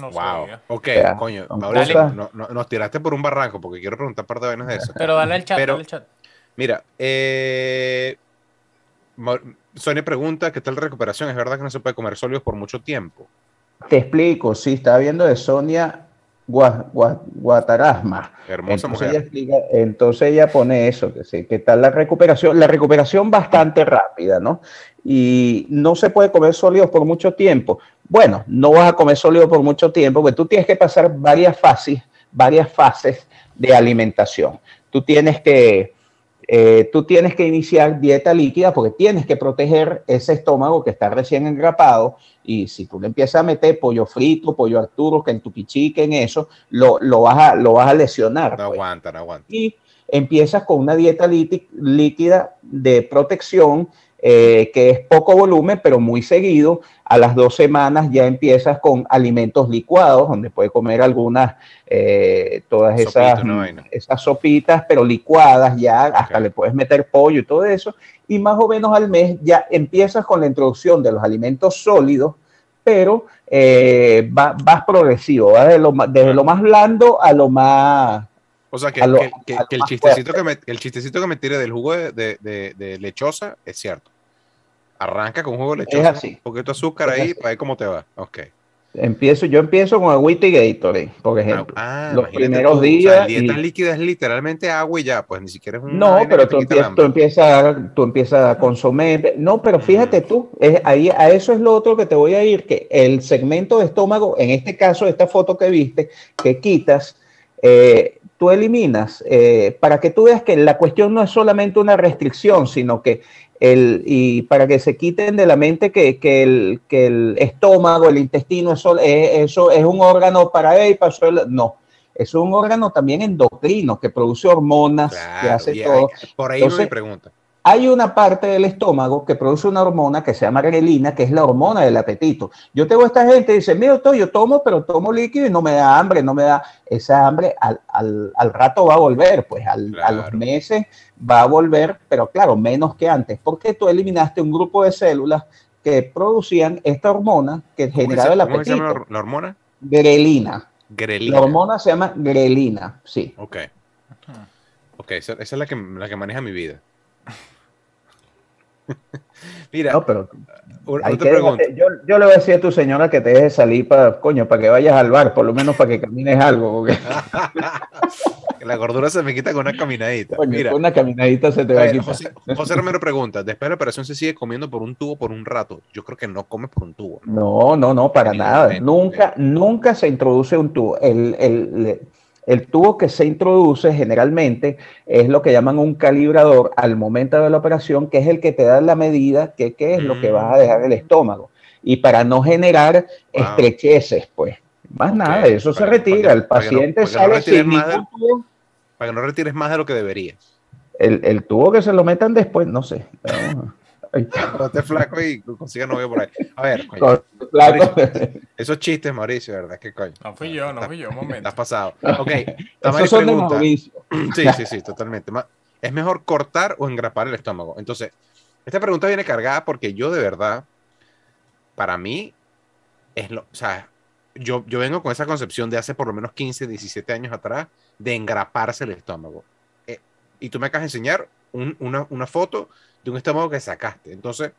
[SPEAKER 2] no
[SPEAKER 1] Wow.
[SPEAKER 2] sabía.
[SPEAKER 1] Ok,
[SPEAKER 3] sea,
[SPEAKER 1] coño.
[SPEAKER 3] cosas-
[SPEAKER 1] no- no- nos tiraste por un barranco porque quiero preguntar un par de vainas de eso.
[SPEAKER 2] Pero dale el chat,
[SPEAKER 1] Pero-
[SPEAKER 2] dale el chat.
[SPEAKER 1] Mira, eh, Sonia pregunta, ¿qué tal la recuperación? ¿Es verdad que no se puede comer sólidos por mucho tiempo?
[SPEAKER 3] Te explico, sí, estaba viendo de Sonia Gua- Gua- Guatarasma.
[SPEAKER 1] Hermosa
[SPEAKER 3] Entonces ella,
[SPEAKER 1] mujer.
[SPEAKER 3] explica- entonces ella pone eso, que sí, ¿qué tal la recuperación? La recuperación bastante rápida, ¿no? Y no se puede comer sólidos por mucho tiempo. Bueno, no vas a comer sólidos por mucho tiempo, porque tú tienes que pasar varias fases, varias fases de alimentación. Tú tienes que, eh, tú tienes que iniciar dieta líquida porque tienes que proteger ese estómago que está recién engrapado y si tú le empiezas a meter pollo frito, pollo Arturo, Kentucky Chicken, eso, lo, lo, vas, a, lo vas a lesionar.
[SPEAKER 1] No
[SPEAKER 3] pues.
[SPEAKER 1] aguanta, no aguanta.
[SPEAKER 3] Y empiezas con una dieta líquida de protección eh, que es poco volumen, pero muy seguido. A las dos semanas ya empiezas con alimentos licuados, donde puedes comer algunas, eh, todas esas, esas sopitas, pero licuadas ya, hasta le puedes meter pollo y todo eso. Y más o menos al mes ya empiezas con la introducción de los alimentos sólidos, pero eh, va- vas progresivo, vas de lo desde lo más blando a lo más
[SPEAKER 1] O sea, que,
[SPEAKER 3] lo-
[SPEAKER 1] el, chistecito que me, el chistecito que me tire del jugo de, de- de- de lechosa es cierto. Arranca con jugo de lechosa,
[SPEAKER 3] así.
[SPEAKER 1] un poquito de azúcar
[SPEAKER 3] Es
[SPEAKER 1] ahí
[SPEAKER 3] así.
[SPEAKER 1] para ver cómo te va. Ok.
[SPEAKER 3] Empiezo, yo empiezo con agüita y Gatorade, por ejemplo.
[SPEAKER 1] Ah,
[SPEAKER 3] los primeros
[SPEAKER 1] tú, o sea,
[SPEAKER 3] días
[SPEAKER 1] dieta
[SPEAKER 3] y-
[SPEAKER 1] líquida es literalmente agua y ya, pues ni siquiera es una
[SPEAKER 3] No, pero tú, empiezas, tú empiezas, tú empiezas a consumir. No, pero fíjate tú, es, ahí, a eso es lo otro que te voy a ir, que el segmento de estómago, en este caso, esta foto que viste, que quitas, eh, tú eliminas, eh, para que tú veas que la cuestión no es solamente una restricción, sino que el, y para que se quiten de la mente que, que el, que el estómago, el intestino, eso, es, eso es un órgano para él, el- no. Es un órgano también endocrino que produce hormonas, que hace todo.
[SPEAKER 1] por ahí va mi
[SPEAKER 3] Entonces,
[SPEAKER 1] pregunta.
[SPEAKER 3] Hay una parte del estómago que produce una hormona que se llama grelina, que es la hormona del apetito. Yo tengo esta gente que dice, mira, doctor, yo tomo, pero tomo líquido y no me da hambre, no me da esa hambre, al, al- al rato va a volver, pues al- a los meses va a volver, pero claro, menos que antes, porque tú eliminaste un grupo de células que producían esta hormona que
[SPEAKER 1] ¿Cómo
[SPEAKER 3] generaba
[SPEAKER 1] se-
[SPEAKER 3] el
[SPEAKER 1] cómo que se llama
[SPEAKER 3] apetito.
[SPEAKER 1] la, la hormona?
[SPEAKER 3] Grelina.
[SPEAKER 1] Grelina.
[SPEAKER 3] La hormona se llama grelina, sí.
[SPEAKER 1] Ok. Ok, esa, esa es la que, la que maneja mi vida. Mira,
[SPEAKER 3] No, pero
[SPEAKER 1] una-
[SPEAKER 3] Hay
[SPEAKER 1] otra
[SPEAKER 3] que
[SPEAKER 1] pregunta.
[SPEAKER 3] dejarte- yo, yo le voy a decir a tu señora que te deje salir para, coño, para que vayas al bar, por lo menos para que camines algo, porque
[SPEAKER 1] La gordura se me quita con una caminadita.
[SPEAKER 3] coño,
[SPEAKER 1] Mira,
[SPEAKER 3] con una caminadita se te va a quitar.
[SPEAKER 1] José, José Romero pregunta, después de la operación se sigue comiendo por un tubo por un rato. Yo creo que no comes por un tubo. ¿no?
[SPEAKER 3] No, no, no, para nada. Nunca, nunca se introduce un tubo. El, el- el tubo que se introduce generalmente es lo que llaman un calibrador al momento de la operación, que es el que te da la medida que qué es lo que vas a dejar en el estómago. Y para no generar
[SPEAKER 1] Wow.
[SPEAKER 3] estrecheces, pues. Más nada, eso se
[SPEAKER 1] para
[SPEAKER 3] retira.
[SPEAKER 1] para
[SPEAKER 3] el
[SPEAKER 1] no-
[SPEAKER 3] paciente
[SPEAKER 1] no
[SPEAKER 3] sale
[SPEAKER 1] retires
[SPEAKER 3] sin ningún tubo.
[SPEAKER 1] Para que no retires más de lo que deberías.
[SPEAKER 3] El, el tubo que se lo metan después, no sé.
[SPEAKER 1] Cuando estés flaco y consigas novio por ahí. A ver, coño,
[SPEAKER 3] claro.
[SPEAKER 1] esos chistes, Mauricio, ¿verdad? ¿Qué coño?
[SPEAKER 2] No fui yo, no fui yo, un momento.
[SPEAKER 1] has pasado. Ok, Tamari
[SPEAKER 3] Esos son de
[SPEAKER 1] pregunta.
[SPEAKER 3] Mauricio.
[SPEAKER 1] Sí, sí, sí, totalmente. ¿Es mejor cortar o engrapar el estómago? Entonces, esta pregunta viene cargada porque yo de verdad, para mí, es lo, o sea, yo, yo vengo con esa concepción de hace por lo menos 15, 17 años atrás de engraparse el estómago. Eh, y tú me acabas de enseñar un- una, una foto de un estómago que sacaste. Entonces,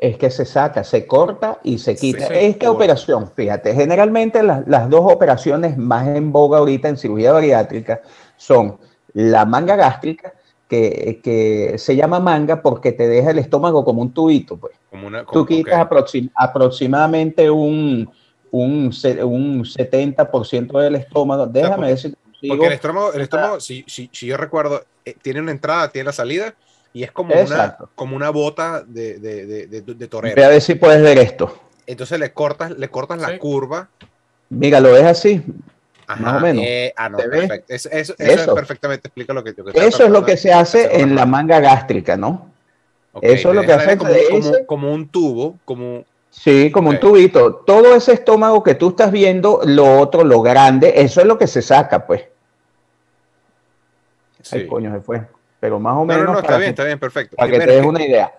[SPEAKER 3] Es que se saca, se corta y se quita. Esta
[SPEAKER 1] corta.
[SPEAKER 3] operación, fíjate, generalmente las, las dos operaciones más en boga ahorita en cirugía bariátrica son la manga gástrica, que, que se llama manga porque te deja el estómago como un tubito, pues.
[SPEAKER 1] como una...
[SPEAKER 3] Tú quitas aproxim- aproximadamente un, un, un 70% del estómago. Déjame
[SPEAKER 1] porque-
[SPEAKER 3] ver si consigo.
[SPEAKER 1] Porque el estómago, el estómago si, si, si yo recuerdo, eh, tiene una entrada, tiene la salida, y es como, una, como una bota de, de, de, de, de torero.
[SPEAKER 3] Ve a ver si puedes ver esto.
[SPEAKER 1] Entonces le cortas, le cortas la
[SPEAKER 2] Sí.
[SPEAKER 1] curva.
[SPEAKER 3] Mira, lo ves así.
[SPEAKER 1] Ajá,
[SPEAKER 3] Más o menos.
[SPEAKER 1] eh, ah, no, perfecto. Eso, eso, eso
[SPEAKER 3] Eso.
[SPEAKER 1] perfectamente explica lo que, estaba
[SPEAKER 3] Eso es lo que se hace en la manga gástrica, ¿no? Eso es lo que hace
[SPEAKER 1] como, como, como un tubo, como
[SPEAKER 3] Sí, como un tubito. Todo ese estómago que tú estás viendo, lo otro, lo grande, eso es lo que se saca, pues.
[SPEAKER 1] sí.
[SPEAKER 3] Ay, coño, se fue. Pero más o
[SPEAKER 1] No,
[SPEAKER 3] menos.
[SPEAKER 1] no, no, está bien,
[SPEAKER 3] que-
[SPEAKER 1] está bien, perfecto.
[SPEAKER 3] Para que
[SPEAKER 1] Primero,
[SPEAKER 3] te des
[SPEAKER 1] que-
[SPEAKER 3] una idea.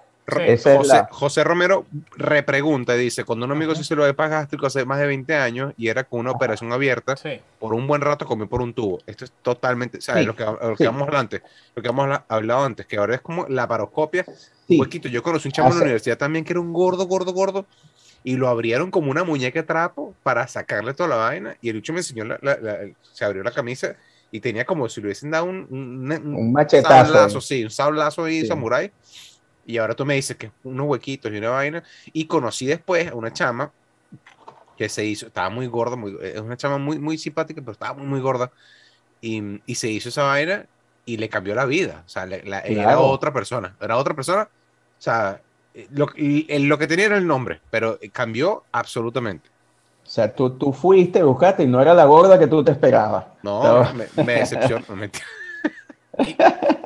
[SPEAKER 3] Es
[SPEAKER 1] José,
[SPEAKER 3] la-
[SPEAKER 1] José Romero repregunta y dice, cuando un amigo se hizo lo de gástrico hace más de 20 años y era con una operación abierta,
[SPEAKER 2] Sí.
[SPEAKER 1] por un buen rato comió por un tubo. Esto es totalmente, ¿sabes?
[SPEAKER 3] Sí,
[SPEAKER 1] Lo que, lo que
[SPEAKER 3] sí.
[SPEAKER 1] hemos hablado antes, lo que hemos habla- hablado antes, que ahora es como la paroscopia, huequito. Yo conocí un chamo en la universidad también que era un gordo, gordo, gordo, y lo abrieron como una muñeca trapo para sacarle toda la vaina, y el bicho me enseñó, la- la- la- se abrió la camisa y tenía como si le hubiesen dado un, un, un
[SPEAKER 3] Un machetazo.
[SPEAKER 1] sablazo, sí, un sablazo ahí,
[SPEAKER 3] Sí.
[SPEAKER 1] samurái. Y ahora tú me dices que unos huequitos y una vaina. Y conocí después a una chama que se hizo, estaba muy gorda, muy, es una chama muy, muy simpática, pero estaba muy, muy gorda. Y, y se hizo esa vaina y le cambió la vida. O sea, la- era
[SPEAKER 3] Claro.
[SPEAKER 1] otra persona. Era otra persona. O sea, eh, lo, el- lo que tenía era el nombre, pero cambió absolutamente.
[SPEAKER 3] O sea, tú, tú fuiste, buscaste y no era la gorda que tú te esperabas.
[SPEAKER 1] No,
[SPEAKER 3] No.
[SPEAKER 1] me, me decepcionó.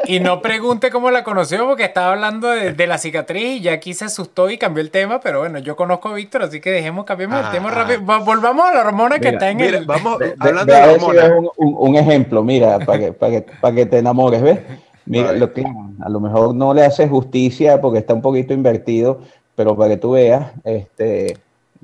[SPEAKER 2] Y no pregunte cómo la conoció porque estaba hablando de, de la cicatriz y ya aquí se asustó y cambió el tema, pero bueno, yo conozco a Víctor, así que dejemos, cambiemos el
[SPEAKER 1] Ah,
[SPEAKER 2] tema
[SPEAKER 1] ah.
[SPEAKER 2] rápido. Va- Volvamos a la hormona que está en
[SPEAKER 1] Mira,
[SPEAKER 2] el...
[SPEAKER 1] vamos,
[SPEAKER 3] ve-
[SPEAKER 1] hablando de
[SPEAKER 3] ves un, un- un ejemplo, mira, para que, para que, para que te enamores, ¿ves? Mira,
[SPEAKER 1] Vale.
[SPEAKER 3] lo que, a lo mejor no le hace justicia porque está un poquito invertido, pero para que tú veas, este...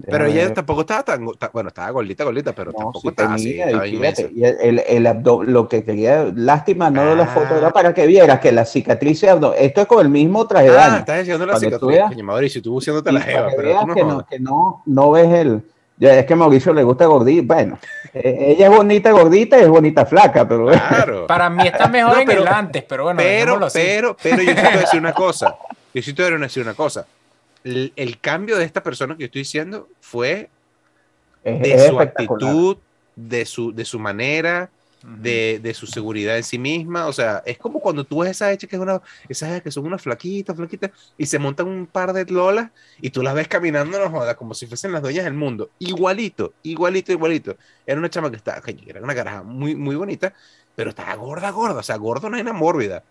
[SPEAKER 1] Pero ella
[SPEAKER 3] ver.
[SPEAKER 1] tampoco estaba tan, go- ta- bueno, estaba gordita, gordita, pero
[SPEAKER 3] No,
[SPEAKER 1] tampoco
[SPEAKER 3] sí
[SPEAKER 1] estaba así,
[SPEAKER 3] tenía,
[SPEAKER 1] estaba
[SPEAKER 3] y fíjate, y el, el, abdo- lo que quería, lástima, no de la foto,
[SPEAKER 1] Ah.
[SPEAKER 3] era para que vieras que la cicatriz, abdo- esto es con el mismo traje
[SPEAKER 1] Ah, estás diciendo la cicatriz.
[SPEAKER 3] veas.
[SPEAKER 1] Mauricio, tú buceándote la jeva,
[SPEAKER 3] que
[SPEAKER 1] pero
[SPEAKER 3] veas
[SPEAKER 1] tú no
[SPEAKER 3] que, no, que no, no ves el. Ya es que a Mauricio le gusta gordita. Bueno, eh, ella es bonita gordita y es bonita flaca, pero
[SPEAKER 1] Claro.
[SPEAKER 2] Para mí está mejor
[SPEAKER 1] No,
[SPEAKER 2] en
[SPEAKER 1] pero-
[SPEAKER 2] el antes, pero bueno,
[SPEAKER 1] pero,
[SPEAKER 2] así.
[SPEAKER 1] pero, pero yo sí te voy a decir una cosa. Yo sí te voy a decir una cosa. El, el cambio de esta persona que yo estoy diciendo fue
[SPEAKER 3] es,
[SPEAKER 1] de
[SPEAKER 3] es
[SPEAKER 1] su actitud, de su, de su manera, de, de su seguridad en sí misma. O sea, es como cuando tú ves esa hecha que es una, esas hechas que son unas flaquitas, flaquitas, y se montan un par de lolas y tú las ves caminando, no jodas, como si fuesen las dueñas del mundo. Igualito, igualito, igualito. Era una chama que estaba, era una caraja muy, muy bonita, pero estaba gorda, gorda. O sea, gorda no era mórbida.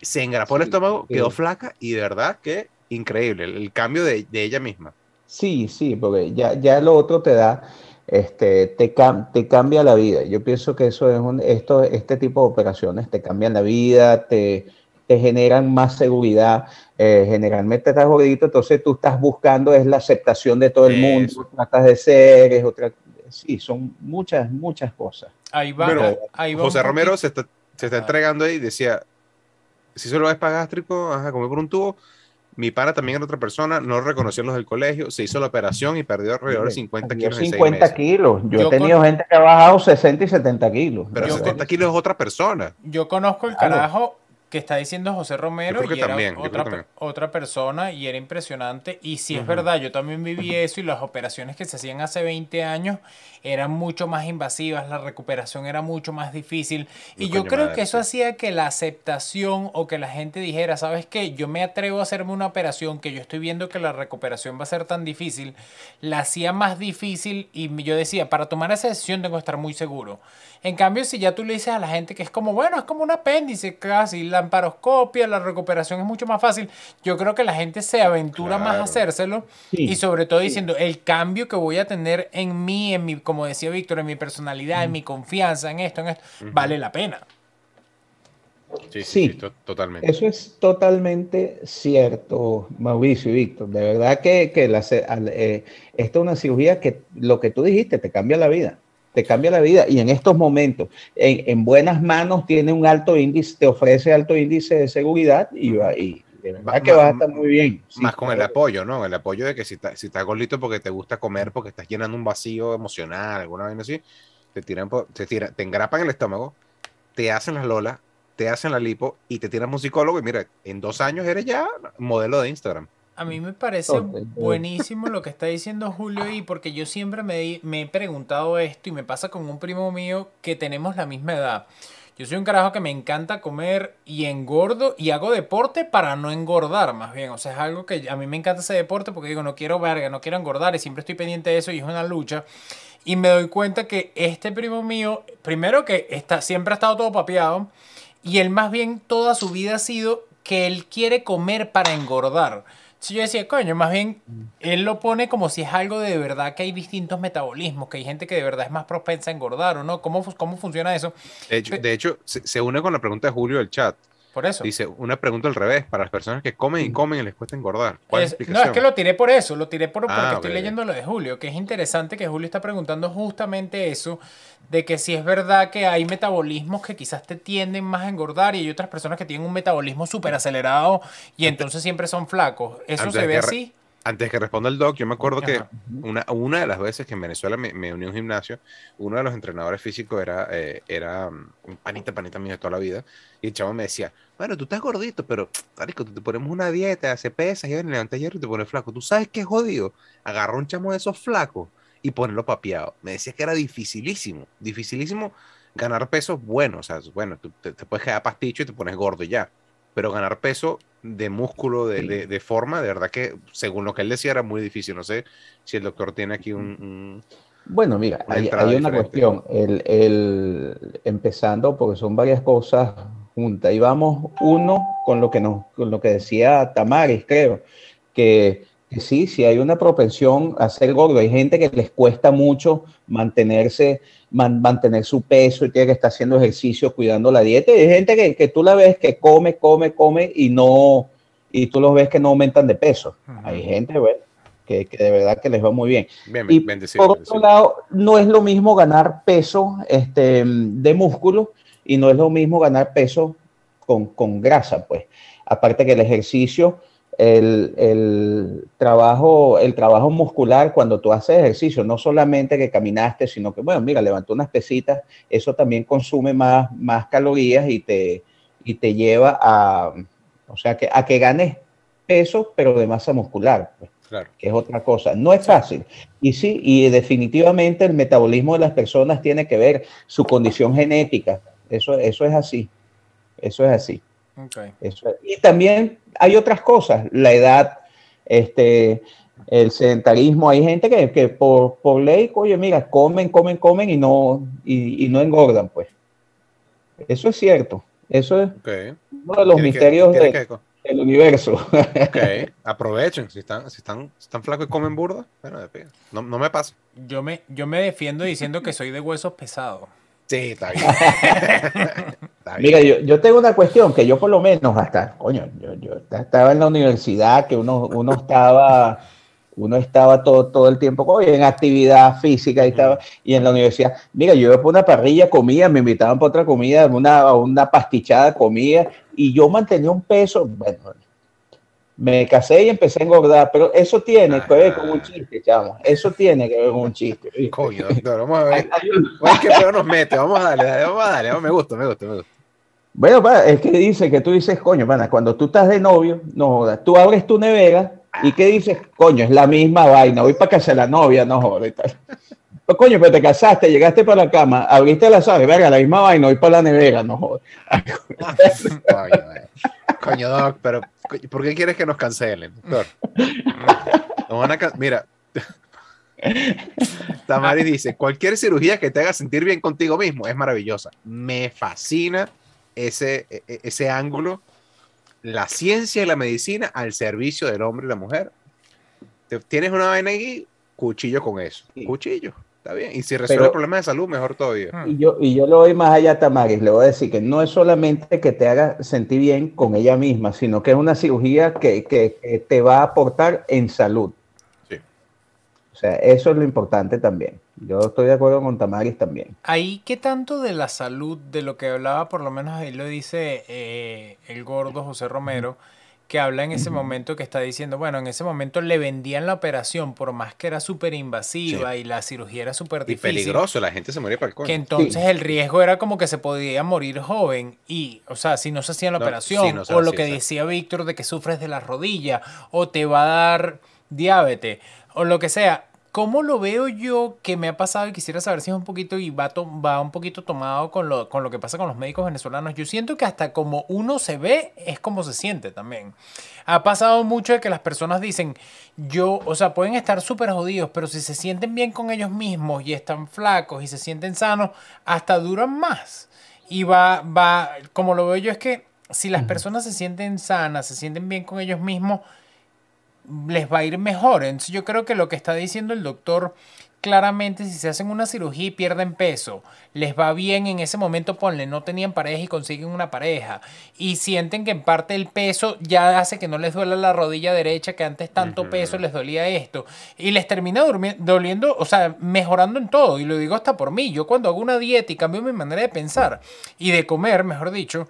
[SPEAKER 1] Se engrapó el
[SPEAKER 3] Sí,
[SPEAKER 1] estómago,
[SPEAKER 3] sí.
[SPEAKER 1] quedó flaca y de verdad que increíble el, cambio de, de ella misma.
[SPEAKER 3] Sí, sí, porque ya, ya lo otro te da, este, te, cam- te cambia la vida. Yo pienso que eso es un, esto, este tipo de operaciones te cambian la vida, te, te generan más seguridad. eh, generalmente estás gordito, entonces tú estás buscando es la aceptación de todo el mundo, tratas de ser, es otra, sí, son muchas, muchas cosas.
[SPEAKER 2] Ahí va,
[SPEAKER 1] Bueno,
[SPEAKER 2] ahí va
[SPEAKER 1] José Romero se está, se está
[SPEAKER 2] Ah.
[SPEAKER 1] entregando ahí y decía, si solo es para gástrico, ajá, comió por un tubo. Mi pana también era otra persona, no reconoció los del colegio, se hizo la operación y perdió alrededor de 50
[SPEAKER 3] Perdió
[SPEAKER 1] kilos en seis
[SPEAKER 3] 50
[SPEAKER 1] meses.
[SPEAKER 3] kilos. Yo,
[SPEAKER 2] Yo
[SPEAKER 3] he tenido
[SPEAKER 2] con-
[SPEAKER 3] gente que ha bajado 60 y 70 kilos.
[SPEAKER 1] Pero
[SPEAKER 2] Yo
[SPEAKER 1] 70 kilos es otra persona.
[SPEAKER 2] Yo conozco el
[SPEAKER 3] Claro.
[SPEAKER 2] carajo que está diciendo José Romero y era
[SPEAKER 1] también,
[SPEAKER 2] otra, otra persona y era impresionante. Y si es
[SPEAKER 1] Ujú.
[SPEAKER 2] verdad, yo también viví eso y las operaciones que se hacían hace 20 años eran mucho más invasivas, la recuperación era mucho más difícil. Y yo creo
[SPEAKER 1] madre,
[SPEAKER 2] que eso
[SPEAKER 1] sí.
[SPEAKER 2] hacía que la aceptación o que la gente dijera, ¿sabes qué? Yo me atrevo a hacerme una operación que yo estoy viendo que la recuperación va a ser tan difícil, la hacía más difícil y yo decía, para tomar esa decisión tengo que estar muy seguro. En cambio, si ya tú le dices a la gente que es como, bueno, es como un apéndice casi, la amparoscopia, la recuperación es mucho más fácil, yo creo que la gente se aventura más a hacérselo
[SPEAKER 3] Sí,
[SPEAKER 2] y sobre todo
[SPEAKER 3] sí.
[SPEAKER 2] diciendo, el cambio que voy a tener en mí, en mi, como decía Víctor, en mi personalidad, en mi confianza, en esto, en esto, vale la pena.
[SPEAKER 1] Sí, sí,
[SPEAKER 3] Sí.
[SPEAKER 1] sí, to- totalmente.
[SPEAKER 3] Eso es totalmente cierto, Mauricio y Víctor. De verdad que, que la eh, esta es una cirugía que lo que tú dijiste te cambia la vida. Te cambia la vida. Y en estos momentos, en, en buenas manos, tiene un alto índice, te ofrece alto índice de seguridad y, va- y de verdad
[SPEAKER 1] Ma-
[SPEAKER 3] que vas a estar muy bien. Sí,
[SPEAKER 1] Más con el apoyo, ¿no? El apoyo de que si, ta- si estás gordito porque te gusta comer, porque estás llenando un vacío emocional, alguna vez así, te tiran, te tiran, te engrapan el estómago, te hacen las lolas, te hacen la lipo y te tiran un psicólogo y mira, en dos años eres ya modelo de Instagram.
[SPEAKER 2] A mí me parece buenísimo lo que está diciendo Julio y porque yo siempre me, me he preguntado esto y me pasa con un primo mío que tenemos la misma edad. Yo soy un carajo que me encanta comer y engordo y hago deporte para no engordar, más bien. O sea, es algo que a mí me encanta ese deporte porque digo, no quiero verga, no quiero engordar y siempre estoy pendiente de eso y es una lucha. Y me doy cuenta que este primo mío, primero que está, siempre ha estado todo papeado y él más bien toda su vida ha sido que él quiere comer para engordar. Si yo decía, coño, más bien él lo pone como si es algo de verdad que hay distintos metabolismos, que hay gente que de verdad es más propensa a engordar o no. ¿Cómo, cómo funciona eso?
[SPEAKER 1] De hecho, de hecho se, se, une con la pregunta de Julio del chat.
[SPEAKER 2] Por eso.
[SPEAKER 1] Dice, una pregunta al revés, para las personas que comen y comen y les cuesta engordar. ¿Cuál
[SPEAKER 2] es, no, es que lo tiré por eso, lo tiré por, porque ah, estoy leyendo lo de Julio, que es interesante que Julio está preguntando justamente eso, de que si es verdad que hay metabolismos que quizás te tienden más a engordar y hay otras personas que tienen un metabolismo súper acelerado y entonces siempre son flacos. ¿Eso se ve así?
[SPEAKER 1] Antes que responda el doc, yo me acuerdo que una, una de las veces que en Venezuela me, me, uní a un gimnasio, uno de los entrenadores físicos era, eh, era mm, un panita, panita mío de toda la vida, y el chavo me decía, bueno, tú estás gordito, pero, tarico, te ponemos una dieta, hace pesas, y levantas hierro y te pones flaco. ¿Tú sabes qué es jodido? Agarra un chamo de esos flacos y ponerlo papeado. Me decía que era dificilísimo, dificilísimo ganar peso bueno, o sea, bueno, tú te, te puedes quedar pasticho y te pones gordo y ya, pero ganar peso de músculo, de, de, de, forma, de verdad que según lo que él decía era muy difícil. No sé si el doctor tiene aquí un... un
[SPEAKER 3] bueno, mira, una hay, hay, una cuestión, el, el, empezando porque son varias cosas juntas. Y vamos uno con lo que, nos, con lo que decía Tamaris, creo, que que sí, sí hay una propensión a ser gordo. Hay gente que les cuesta mucho mantenerse, mantener su peso y tiene que estar haciendo ejercicio, cuidando la dieta. Y hay gente que, que, tú la ves que come, come, come y no, y tú los ves que no aumentan de peso. Hay gente, bueno, que, que, de verdad que les va muy bien.
[SPEAKER 1] bien
[SPEAKER 3] y
[SPEAKER 1] bendecido,
[SPEAKER 3] por otro lado, no es lo mismo ganar peso este, de músculo y no es lo mismo ganar peso con, con grasa, pues. Aparte que el ejercicio el, el, trabajo, el trabajo muscular cuando tú haces ejercicio, no solamente que caminaste, sino que, bueno, mira, levantó unas pesitas, eso también consume más, más calorías y te, y te lleva a, o sea, que, a que ganes peso, pero de masa muscular, pues,
[SPEAKER 1] claro.
[SPEAKER 3] que es otra cosa. No es fácil. Y sí, y definitivamente el metabolismo de las personas tiene que ver su condición genética. Eso, eso es así. Eso es así.
[SPEAKER 2] Okay.
[SPEAKER 3] Eso, y también hay otras cosas, la edad, este, el sedentarismo. Hay gente que, que por, por, ley, oye, mira, comen, comen, comen y no, y, y, no engordan, pues. Eso es cierto. Eso es
[SPEAKER 1] okay.
[SPEAKER 3] uno de los misterios
[SPEAKER 1] que,
[SPEAKER 3] de,
[SPEAKER 1] que,
[SPEAKER 3] del universo.
[SPEAKER 1] Ok, aprovechen. Si están, si están, si están flacos y comen burda, bueno, no, no me pasa.
[SPEAKER 2] Yo me, yo me defiendo diciendo que soy de huesos pesados.
[SPEAKER 1] Sí, está bien.
[SPEAKER 3] está bien. Mira, yo, yo, tengo una cuestión que yo por lo menos hasta, coño, yo, yo estaba en la universidad, que uno, uno estaba, uno estaba todo, todo el tiempo oye, en actividad física y, estaba, y en la universidad. Mira, yo iba por una parrilla, comía, me invitaban por otra comida, una, una pastichada, comía, y yo mantenía un peso, bueno, me casé y empecé a engordar, pero eso tiene ah, que ver con un chiste, chamo. Eso tiene que ver con un chiste. ¿viste?
[SPEAKER 1] Coño, doctor, vamos a ver. Vamos que peor nos mete, vamos a darle, vamos a darle, me gusta, me gusta, me gusta.
[SPEAKER 3] Bueno, es que dice que tú dices, coño, pana, cuando tú estás de novio, no jodas, tú abres tu nevera y ¿qué dices? Coño, es la misma vaina, voy para casa de la novia, no jodas. Oh, coño, pero te casaste, llegaste para la cama, abriste la sala, verga, la misma vaina, voy para la nevera, no jodas.
[SPEAKER 1] coño, coño, doc, pero ¿por qué quieres que nos cancelen, doctor? Nos van a can Mira, Tamari dice, cualquier cirugía que te haga sentir bien contigo mismo es maravillosa. Me fascina ese, e, e, ese ángulo, la ciencia y la medicina al servicio del hombre y la mujer. Tienes una vaina aquí, cuchillo con eso. Cuchillo. Está bien. Y si resuelve Pero, problemas de salud, mejor todavía.
[SPEAKER 3] Y yo, y yo lo voy más allá, Tamaris. Le voy a decir que no es solamente que te haga sentir bien con ella misma, sino que es una cirugía que, que, que te va a aportar en salud.
[SPEAKER 1] Sí.
[SPEAKER 3] O sea, eso es lo importante también. Yo estoy de acuerdo con Tamaris también.
[SPEAKER 2] Ahí, ¿qué tanto de la salud, de lo que hablaba, por lo menos ahí lo dice eh, el gordo José Romero? Que habla en ese momento que está diciendo, bueno, en ese momento le vendían la operación por más que era súper invasiva sí. y la cirugía era súper difícil.
[SPEAKER 1] Y peligroso, la gente se moría para el coño.
[SPEAKER 2] Que entonces sí. el riesgo era como que se podía morir joven y, o sea, si no se hacía la no, operación, sí, no o lo que decía Víctor de que sufres de la rodilla, o te va a dar diabetes, o lo que sea, ¿cómo lo veo yo que me ha pasado y quisiera saber si es un poquito y va, va un poquito tomado con lo, con lo que pasa con los médicos venezolanos? Yo siento que hasta como uno se ve es como se siente también. Ha pasado mucho de que las personas dicen, yo, o sea, pueden estar súper jodidos, pero si se sienten bien con ellos mismos y están flacos y se sienten sanos, hasta duran más. Y va, va, como lo veo yo es que si las personas se sienten sanas, se sienten bien con ellos mismos, les va a ir mejor. Entonces yo creo que lo que está diciendo el doctor claramente si se hacen una cirugía y pierden peso, les va bien en ese momento, ponle, no tenían pareja y consiguen una pareja y sienten que en parte el peso ya hace que no les duela la rodilla derecha, que antes tanto peso les dolía esto y les termina doliendo, o sea, mejorando en todo y lo digo hasta por mí, yo cuando hago una dieta y cambio mi manera de pensar y de comer, mejor dicho,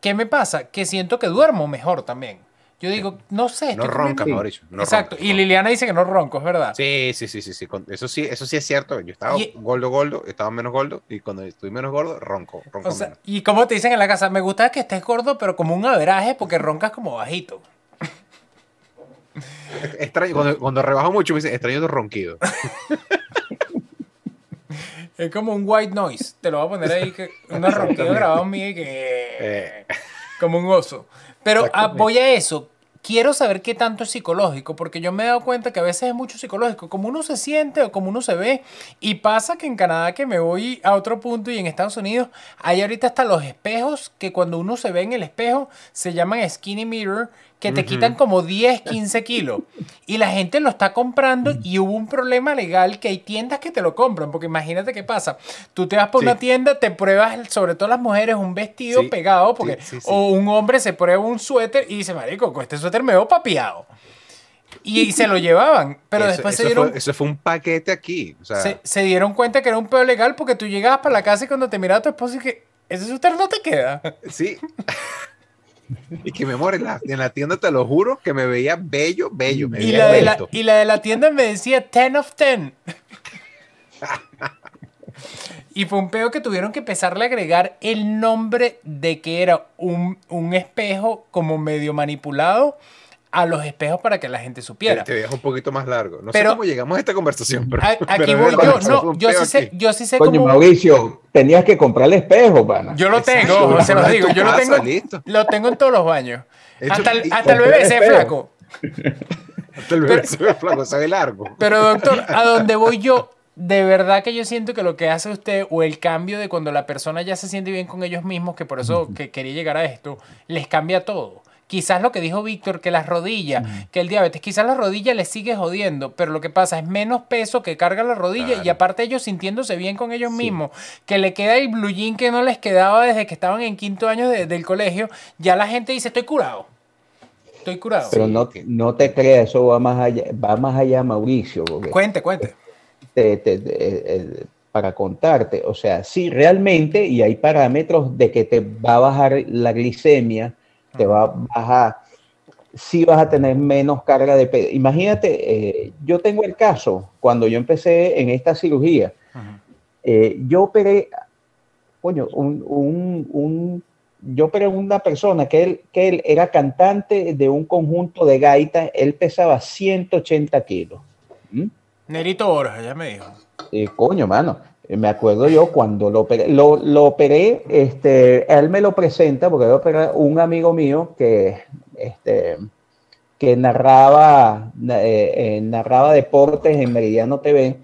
[SPEAKER 2] ¿qué me pasa? Que siento que duermo mejor también. Yo digo, no sé.
[SPEAKER 1] No ronca, Mauricio. No
[SPEAKER 2] Exacto. y Liliana dice que no ronco, es verdad.
[SPEAKER 1] Sí, sí, sí, sí, sí. Eso sí, eso sí es cierto. Yo estaba gordo, gordo, estaba menos gordo, y cuando estoy menos gordo, ronco, ronco menos.
[SPEAKER 2] Y como te dicen en la casa, me gusta que estés gordo, pero como un averaje, porque roncas como bajito.
[SPEAKER 1] Extraño, cuando, cuando rebajo mucho me dice, extraño tu ronquido.
[SPEAKER 2] es como un white noise. Te lo voy a poner ahí, que un ronquido grabado mío y que... Eh. Como un oso. Pero ah, voy a eso. Quiero saber qué tanto es psicológico, porque yo me he dado cuenta que a veces es mucho psicológico, como uno se siente o como uno se ve. Y pasa que en Canadá, que me voy a otro punto, y en Estados Unidos, hay ahorita hasta los espejos, que cuando uno se ve en el espejo, se llaman skinny mirror, que te quitan como 10, 15 kilos. Y la gente lo está comprando y hubo un problema legal que hay tiendas que te lo compran. Porque imagínate qué pasa. Tú te vas por una tienda, te pruebas, sobre todo las mujeres, un vestido pegado. porque O un hombre se prueba un suéter y dice, marico, con este suéter me veo papiado. Y, se lo llevaban. Pero después se dieron.
[SPEAKER 1] Fue, eso fue un paquete aquí.
[SPEAKER 2] se, dieron cuenta que era un pedo legal porque tú llegabas para la casa y cuando te miraba tu esposo y que ese suéter no te queda.
[SPEAKER 1] Sí. Y que me muere en la, en la, tienda, te lo juro, que me veía bello, bello.
[SPEAKER 2] y, la de la, y, la de la, tienda me decía 10 of 10. y fue un peo que tuvieron que empezarle a agregar el nombre de que era un, un espejo como medio manipulado a los espejos para que la gente supiera.
[SPEAKER 1] Te, dejo un poquito más largo. No sé cómo llegamos a esta conversación, pero,
[SPEAKER 2] aquí voy yo. No, yo sí sé, yo sí sé
[SPEAKER 3] Coño, Mauricio, tenías que comprar el espejo, pana.
[SPEAKER 2] Yo lo tengo, se los digo. Yo lo tengo, lo tengo en todos los baños. hasta, el, hasta el bebé se flaco.
[SPEAKER 1] hasta el bebé se ve flaco, se ve largo.
[SPEAKER 2] Pero doctor, a donde voy yo, de verdad que yo siento que lo que hace usted o el cambio de cuando la persona ya se siente bien con ellos mismos, que por eso que quería llegar a esto, les cambia todo. Quizás lo que dijo Víctor, que las rodillas, que el diabetes, quizás la rodilla le sigue jodiendo, pero lo que pasa es menos peso que carga la rodilla y aparte ellos sintiéndose bien con ellos mismos, que le queda el blue jean que no les quedaba desde que estaban en quinto año del colegio, ya la gente dice, estoy curado. Estoy curado.
[SPEAKER 3] Pero no, no te creas, eso va más allá, va más allá Mauricio.
[SPEAKER 2] Cuente, cuente.
[SPEAKER 3] Eh, para contarte, o sea, sí, realmente, y hay parámetros de que te va a bajar la glicemia, te va a bajar, sí vas a tener menos carga de peso. Imagínate, eh, yo tengo el caso, cuando yo empecé en esta cirugía, eh, yo operé, coño, un, un, un, yo operé una persona que él, que él era cantante de un conjunto de gaitas, él pesaba 180 kilos.
[SPEAKER 2] ¿Mm? Nerito Borja, ya me dijo.
[SPEAKER 3] Eh, coño, mano. Eh, me acuerdo yo cuando lo operé, lo, lo este, él me lo presenta porque yo un amigo mío que, este, que narraba, eh, eh, narraba deportes en Meridiano TV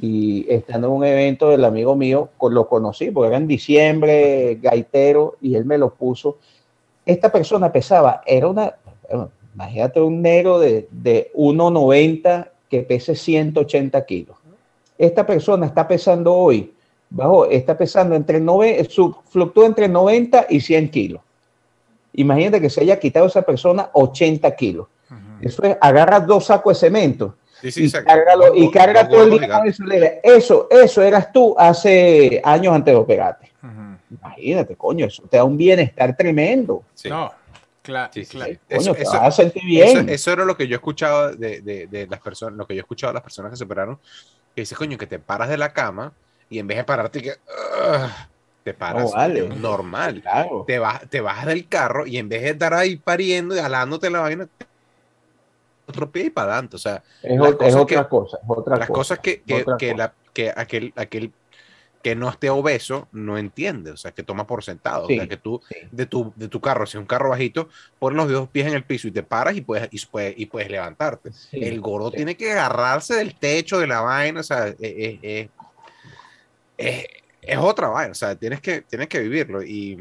[SPEAKER 3] y estando en un evento del amigo mío, lo conocí porque era en diciembre, gaitero, y él me lo puso. Esta persona pesaba, era una, imagínate un negro de, de 1,90 que pese 180 kilos esta persona está pesando hoy, bajo, está pesando entre 9, fluctúa entre 90 y 100 kilos. Imagínate que se haya quitado esa persona 80 kilos. Eso es, agarra dos sacos de cemento y, carga todo el día eso. Eso, eso eras tú hace años antes de operarte. Imagínate, coño, eso te da un bienestar tremendo.
[SPEAKER 2] No, claro,
[SPEAKER 1] Eso, eso, bien. Eso, era lo que yo escuchaba de, de, de, las personas, lo que yo escuchaba de las personas que se operaron, que dices, coño, que te paras de la cama y en vez de pararte, que, te paras normal. Te, vas, te bajas del carro y en vez de estar ahí pariendo y jalándote la vaina, otro pie y para adelante. O sea,
[SPEAKER 3] Es, otra
[SPEAKER 1] que-
[SPEAKER 3] cosa, es otra
[SPEAKER 1] las
[SPEAKER 3] cosa.
[SPEAKER 1] cosas que, que,
[SPEAKER 3] otra
[SPEAKER 1] que
[SPEAKER 3] cosa.
[SPEAKER 1] la, que aquel, aquel que no esté obeso no entiende, o sea, que toma por sentado.
[SPEAKER 3] Sí,
[SPEAKER 1] o sea, que tú
[SPEAKER 3] sí.
[SPEAKER 1] de tu, de tu carro, si es un carro bajito, pones los dos pies en el piso y te paras y puedes, y puedes, y puedes levantarte.
[SPEAKER 3] Sí,
[SPEAKER 1] el gordo tiene que agarrarse del techo de la vaina, o sea, es, es- es- es- es otra vaina, o sea, tienes que, tienes que vivirlo y,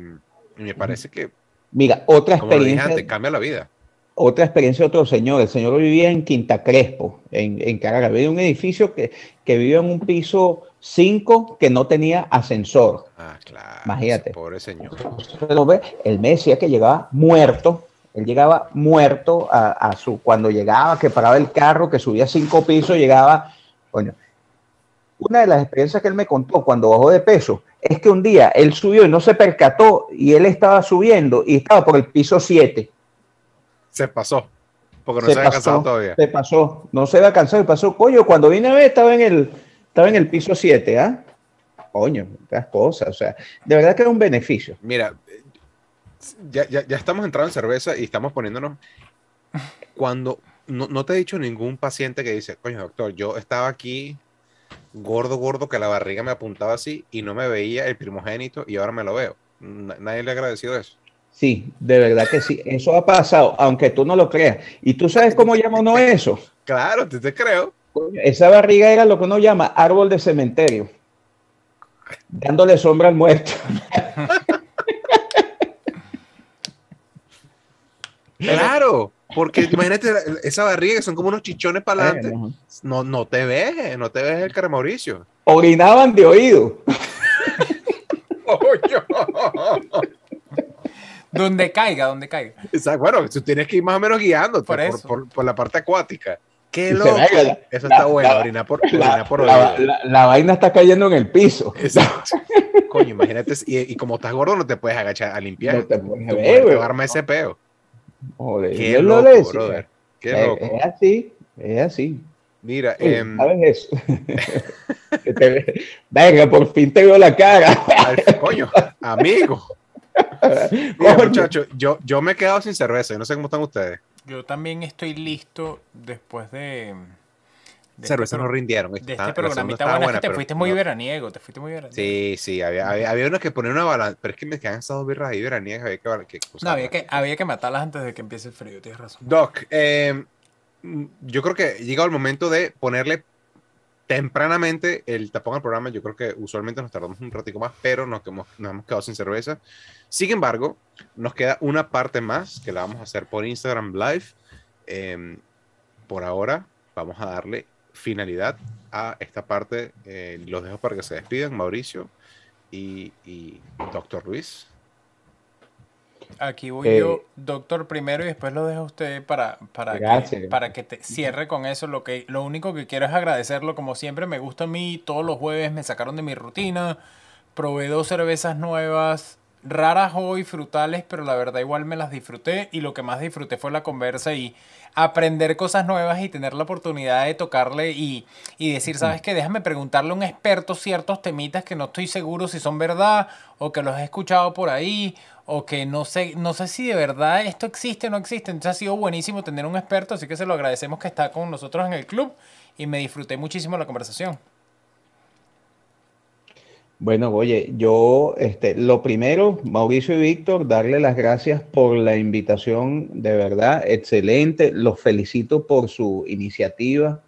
[SPEAKER 1] y me parece que,
[SPEAKER 3] Mira, otra
[SPEAKER 1] como lo dije
[SPEAKER 3] experiencia,
[SPEAKER 1] antes, cambia la vida.
[SPEAKER 3] otra experiencia de otro señor. El señor vivía en Quinta Crespo, en, en Caracas. Vivía en un edificio que, que vivía en un piso 5 que no tenía ascensor.
[SPEAKER 1] Ah, claro.
[SPEAKER 3] Imagínate.
[SPEAKER 1] Pobre señor.
[SPEAKER 3] Entonces, lo ve, Él me decía que llegaba muerto. Él llegaba muerto a, a su cuando llegaba, que paraba el carro, que subía cinco pisos, llegaba. Coño. Una de las experiencias que él me contó cuando bajó de peso es que un día él subió y no se percató y él estaba subiendo y estaba por el piso 7.
[SPEAKER 1] Se pasó, porque no
[SPEAKER 3] Se
[SPEAKER 1] se, había
[SPEAKER 3] pasó.
[SPEAKER 1] cansado todavía.
[SPEAKER 3] Se pasó, no se había cansado y pasó. Coño, cuando vine a ver estaba en el, estaba en el piso 7, ¿ah? Coño, las cosas. O sea, de verdad que es un beneficio.
[SPEAKER 1] Mira, eh, ya, ya, ya estamos entrando en cerveza y estamos poniéndonos. Cuando no, no te he dicho ningún paciente que dice, coño, doctor, yo estaba aquí gordo, gordo, que la barriga me apuntaba así y no me veía el primogénito y ahora me lo veo. Na- Nadie le ha agradecido eso.
[SPEAKER 3] Sí, de verdad que sí. Eso ha pasado, aunque tú no lo creas. ¿Y tú sabes cómo llama uno eso?
[SPEAKER 1] Claro, te, te creo.
[SPEAKER 3] Esa barriga era lo que uno llama árbol de cementerio. Dándole sombra al muerto.
[SPEAKER 1] Claro, porque imagínate la- esa barriga que son como unos chichones para adelante. No, no te ves, no te ves el cara Mauricio.
[SPEAKER 3] Orinaban de oído.
[SPEAKER 2] Donde caiga, donde caiga.
[SPEAKER 1] Exacto, bueno, tú tienes que ir más o menos guiándote
[SPEAKER 2] Por
[SPEAKER 1] por,
[SPEAKER 2] eso.
[SPEAKER 1] por- por la parte acuática. Eso
[SPEAKER 3] la-
[SPEAKER 1] está bueno,
[SPEAKER 3] la-
[SPEAKER 1] orinar por,
[SPEAKER 3] La,
[SPEAKER 1] orinar por
[SPEAKER 3] la-
[SPEAKER 1] oído.
[SPEAKER 3] la- la vaina está cayendo en el piso.
[SPEAKER 1] Exacto. Coño, imagínate, y, y como estás gordo no te puedes agachar a limpiar.
[SPEAKER 3] No te puedes ver, güey.
[SPEAKER 1] ese peo.
[SPEAKER 3] Joder,
[SPEAKER 1] Qué
[SPEAKER 3] lo
[SPEAKER 1] loco, brother. Qué
[SPEAKER 3] Es-
[SPEAKER 1] loco.
[SPEAKER 3] Es así, es así.
[SPEAKER 1] Mira, em,
[SPEAKER 3] ¿Sabes eso? Que te ve- Venga, por fin te veo la cara.
[SPEAKER 1] al- coño, amigo. Mira, muchachos, yo, yo me he quedado sin cerveza. Yo no sé cómo están ustedes.
[SPEAKER 2] Yo también estoy listo después de. de
[SPEAKER 1] Cerveza
[SPEAKER 2] este
[SPEAKER 1] no rindieron.
[SPEAKER 2] De
[SPEAKER 1] Está-
[SPEAKER 2] este programita bueno,
[SPEAKER 1] estaba
[SPEAKER 2] es que
[SPEAKER 1] buena,
[SPEAKER 2] te fuiste muy
[SPEAKER 1] no-
[SPEAKER 2] veraniego, te fuiste muy veraniego.
[SPEAKER 1] Sí, sí, había, había, había unos que poner una balanza, pero es que me quedan esas dos birras ahí veraniegas, había que, que
[SPEAKER 2] No, había que, había que matarlas antes de que empiece el frío, tienes razón.
[SPEAKER 1] Doc, eh, yo creo que llegado el momento de ponerle tempranamente el tapón al programa. Yo creo que usualmente nos tardamos un ratico más, pero nos, hemos, nos hemos quedado sin cerveza. Sin embargo, nos queda una parte más que la vamos a hacer por Instagram Live. Eh, por ahora, vamos a darle finalidad a esta parte. Eh, los dejo para que se despidan, Mauricio y, y Doctor Luis.
[SPEAKER 2] Aquí voy
[SPEAKER 3] Eh,
[SPEAKER 2] yo, doctor, primero y después lo dejo a usted para, para,
[SPEAKER 3] Gracias.
[SPEAKER 2] que, para que te cierre con eso. Lo, que, lo único que quiero es agradecerlo, como siempre me gusta a mí, todos los jueves me sacaron de mi rutina, probé dos cervezas nuevas, raras hoy, frutales, pero la verdad igual me las disfruté y lo que más disfruté fue la conversa y aprender cosas nuevas y tener la oportunidad de tocarle y, y decir, ¿sabes qué? Déjame preguntarle a un experto ciertos temitas que no estoy seguro si son verdad o que los he escuchado por ahí o que no sé, no sé si de verdad esto existe o no existe. Entonces ha sido buenísimo tener un experto, así que se lo agradecemos que está con nosotros en el club y me disfruté muchísimo la conversación.
[SPEAKER 3] Bueno, oye, yo, este, lo primero, Mauricio y Víctor, darle las gracias por la invitación, de verdad, excelente. Los felicito por su iniciativa.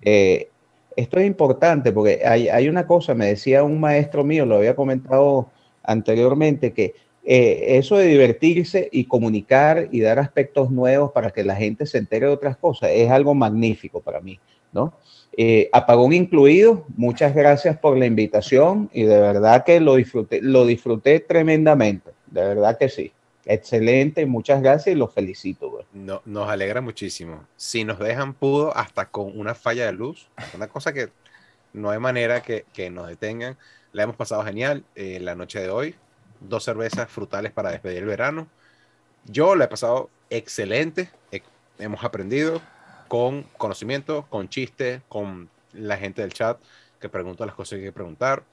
[SPEAKER 3] Eh, esto es importante porque hay, hay una cosa, me decía un maestro mío, lo había comentado anteriormente, que eh, eso de divertirse y comunicar y dar aspectos nuevos para que la gente se entere de otras cosas es algo magnífico para mí, ¿no? Eh, apagón incluido, muchas gracias por la invitación y de verdad que lo disfruté, lo disfruté tremendamente, de verdad que sí. Excelente, muchas gracias y los felicito. güey.
[SPEAKER 1] No, nos alegra muchísimo. Si nos dejan pudo, hasta con una falla de luz, una cosa que no hay manera que, que nos detengan. La hemos pasado genial eh, la noche de hoy. Dos cervezas frutales para despedir el verano. Yo la he pasado excelente. He- hemos aprendido con conocimiento, con chiste, con la gente del chat que pregunta las cosas que hay que preguntar.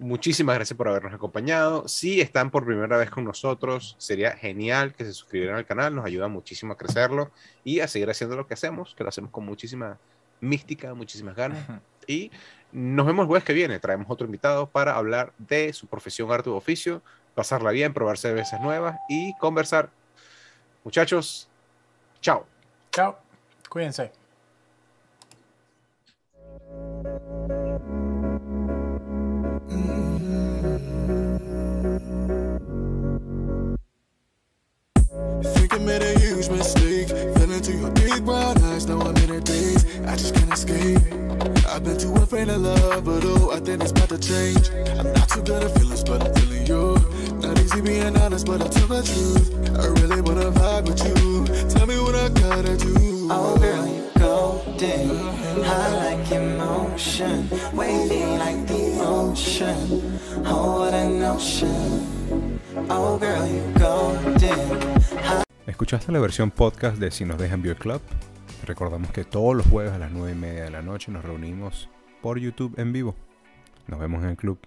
[SPEAKER 1] Muchísimas gracias por habernos acompañado. Si están por primera vez con nosotros, sería genial que se suscribieran al canal, nos ayuda muchísimo a crecerlo y a seguir haciendo lo que hacemos, que lo hacemos con muchísima mística, muchísimas ganas. Y nos vemos el jueves que viene. Traemos otro invitado para hablar de su profesión, arte u oficio, pasarla bien, probarse veces nuevas y conversar. Muchachos, chao.
[SPEAKER 2] Chao. Cuídense.
[SPEAKER 4] Made a huge mistake. Fell into your big brown eyes, now I'm in. I just can't escape. I've been too afraid of love, but oh, I think it's about to change. I'm not too good at feelings, but I'm feeling. Not easy being honest, but I'll tell the truth. I really wanna vibe with you. Tell me what I gotta do.
[SPEAKER 5] Oh girl, you golden, high like emotion, wavy like the ocean. Oh, what a notion. Oh girl, you golden.
[SPEAKER 6] ¿Escuchaste la versión podcast de Si nos dejan Beer Club? Recordamos que todos los jueves a las 9 y media de la noche nos reunimos por YouTube en vivo. Nos vemos en el club.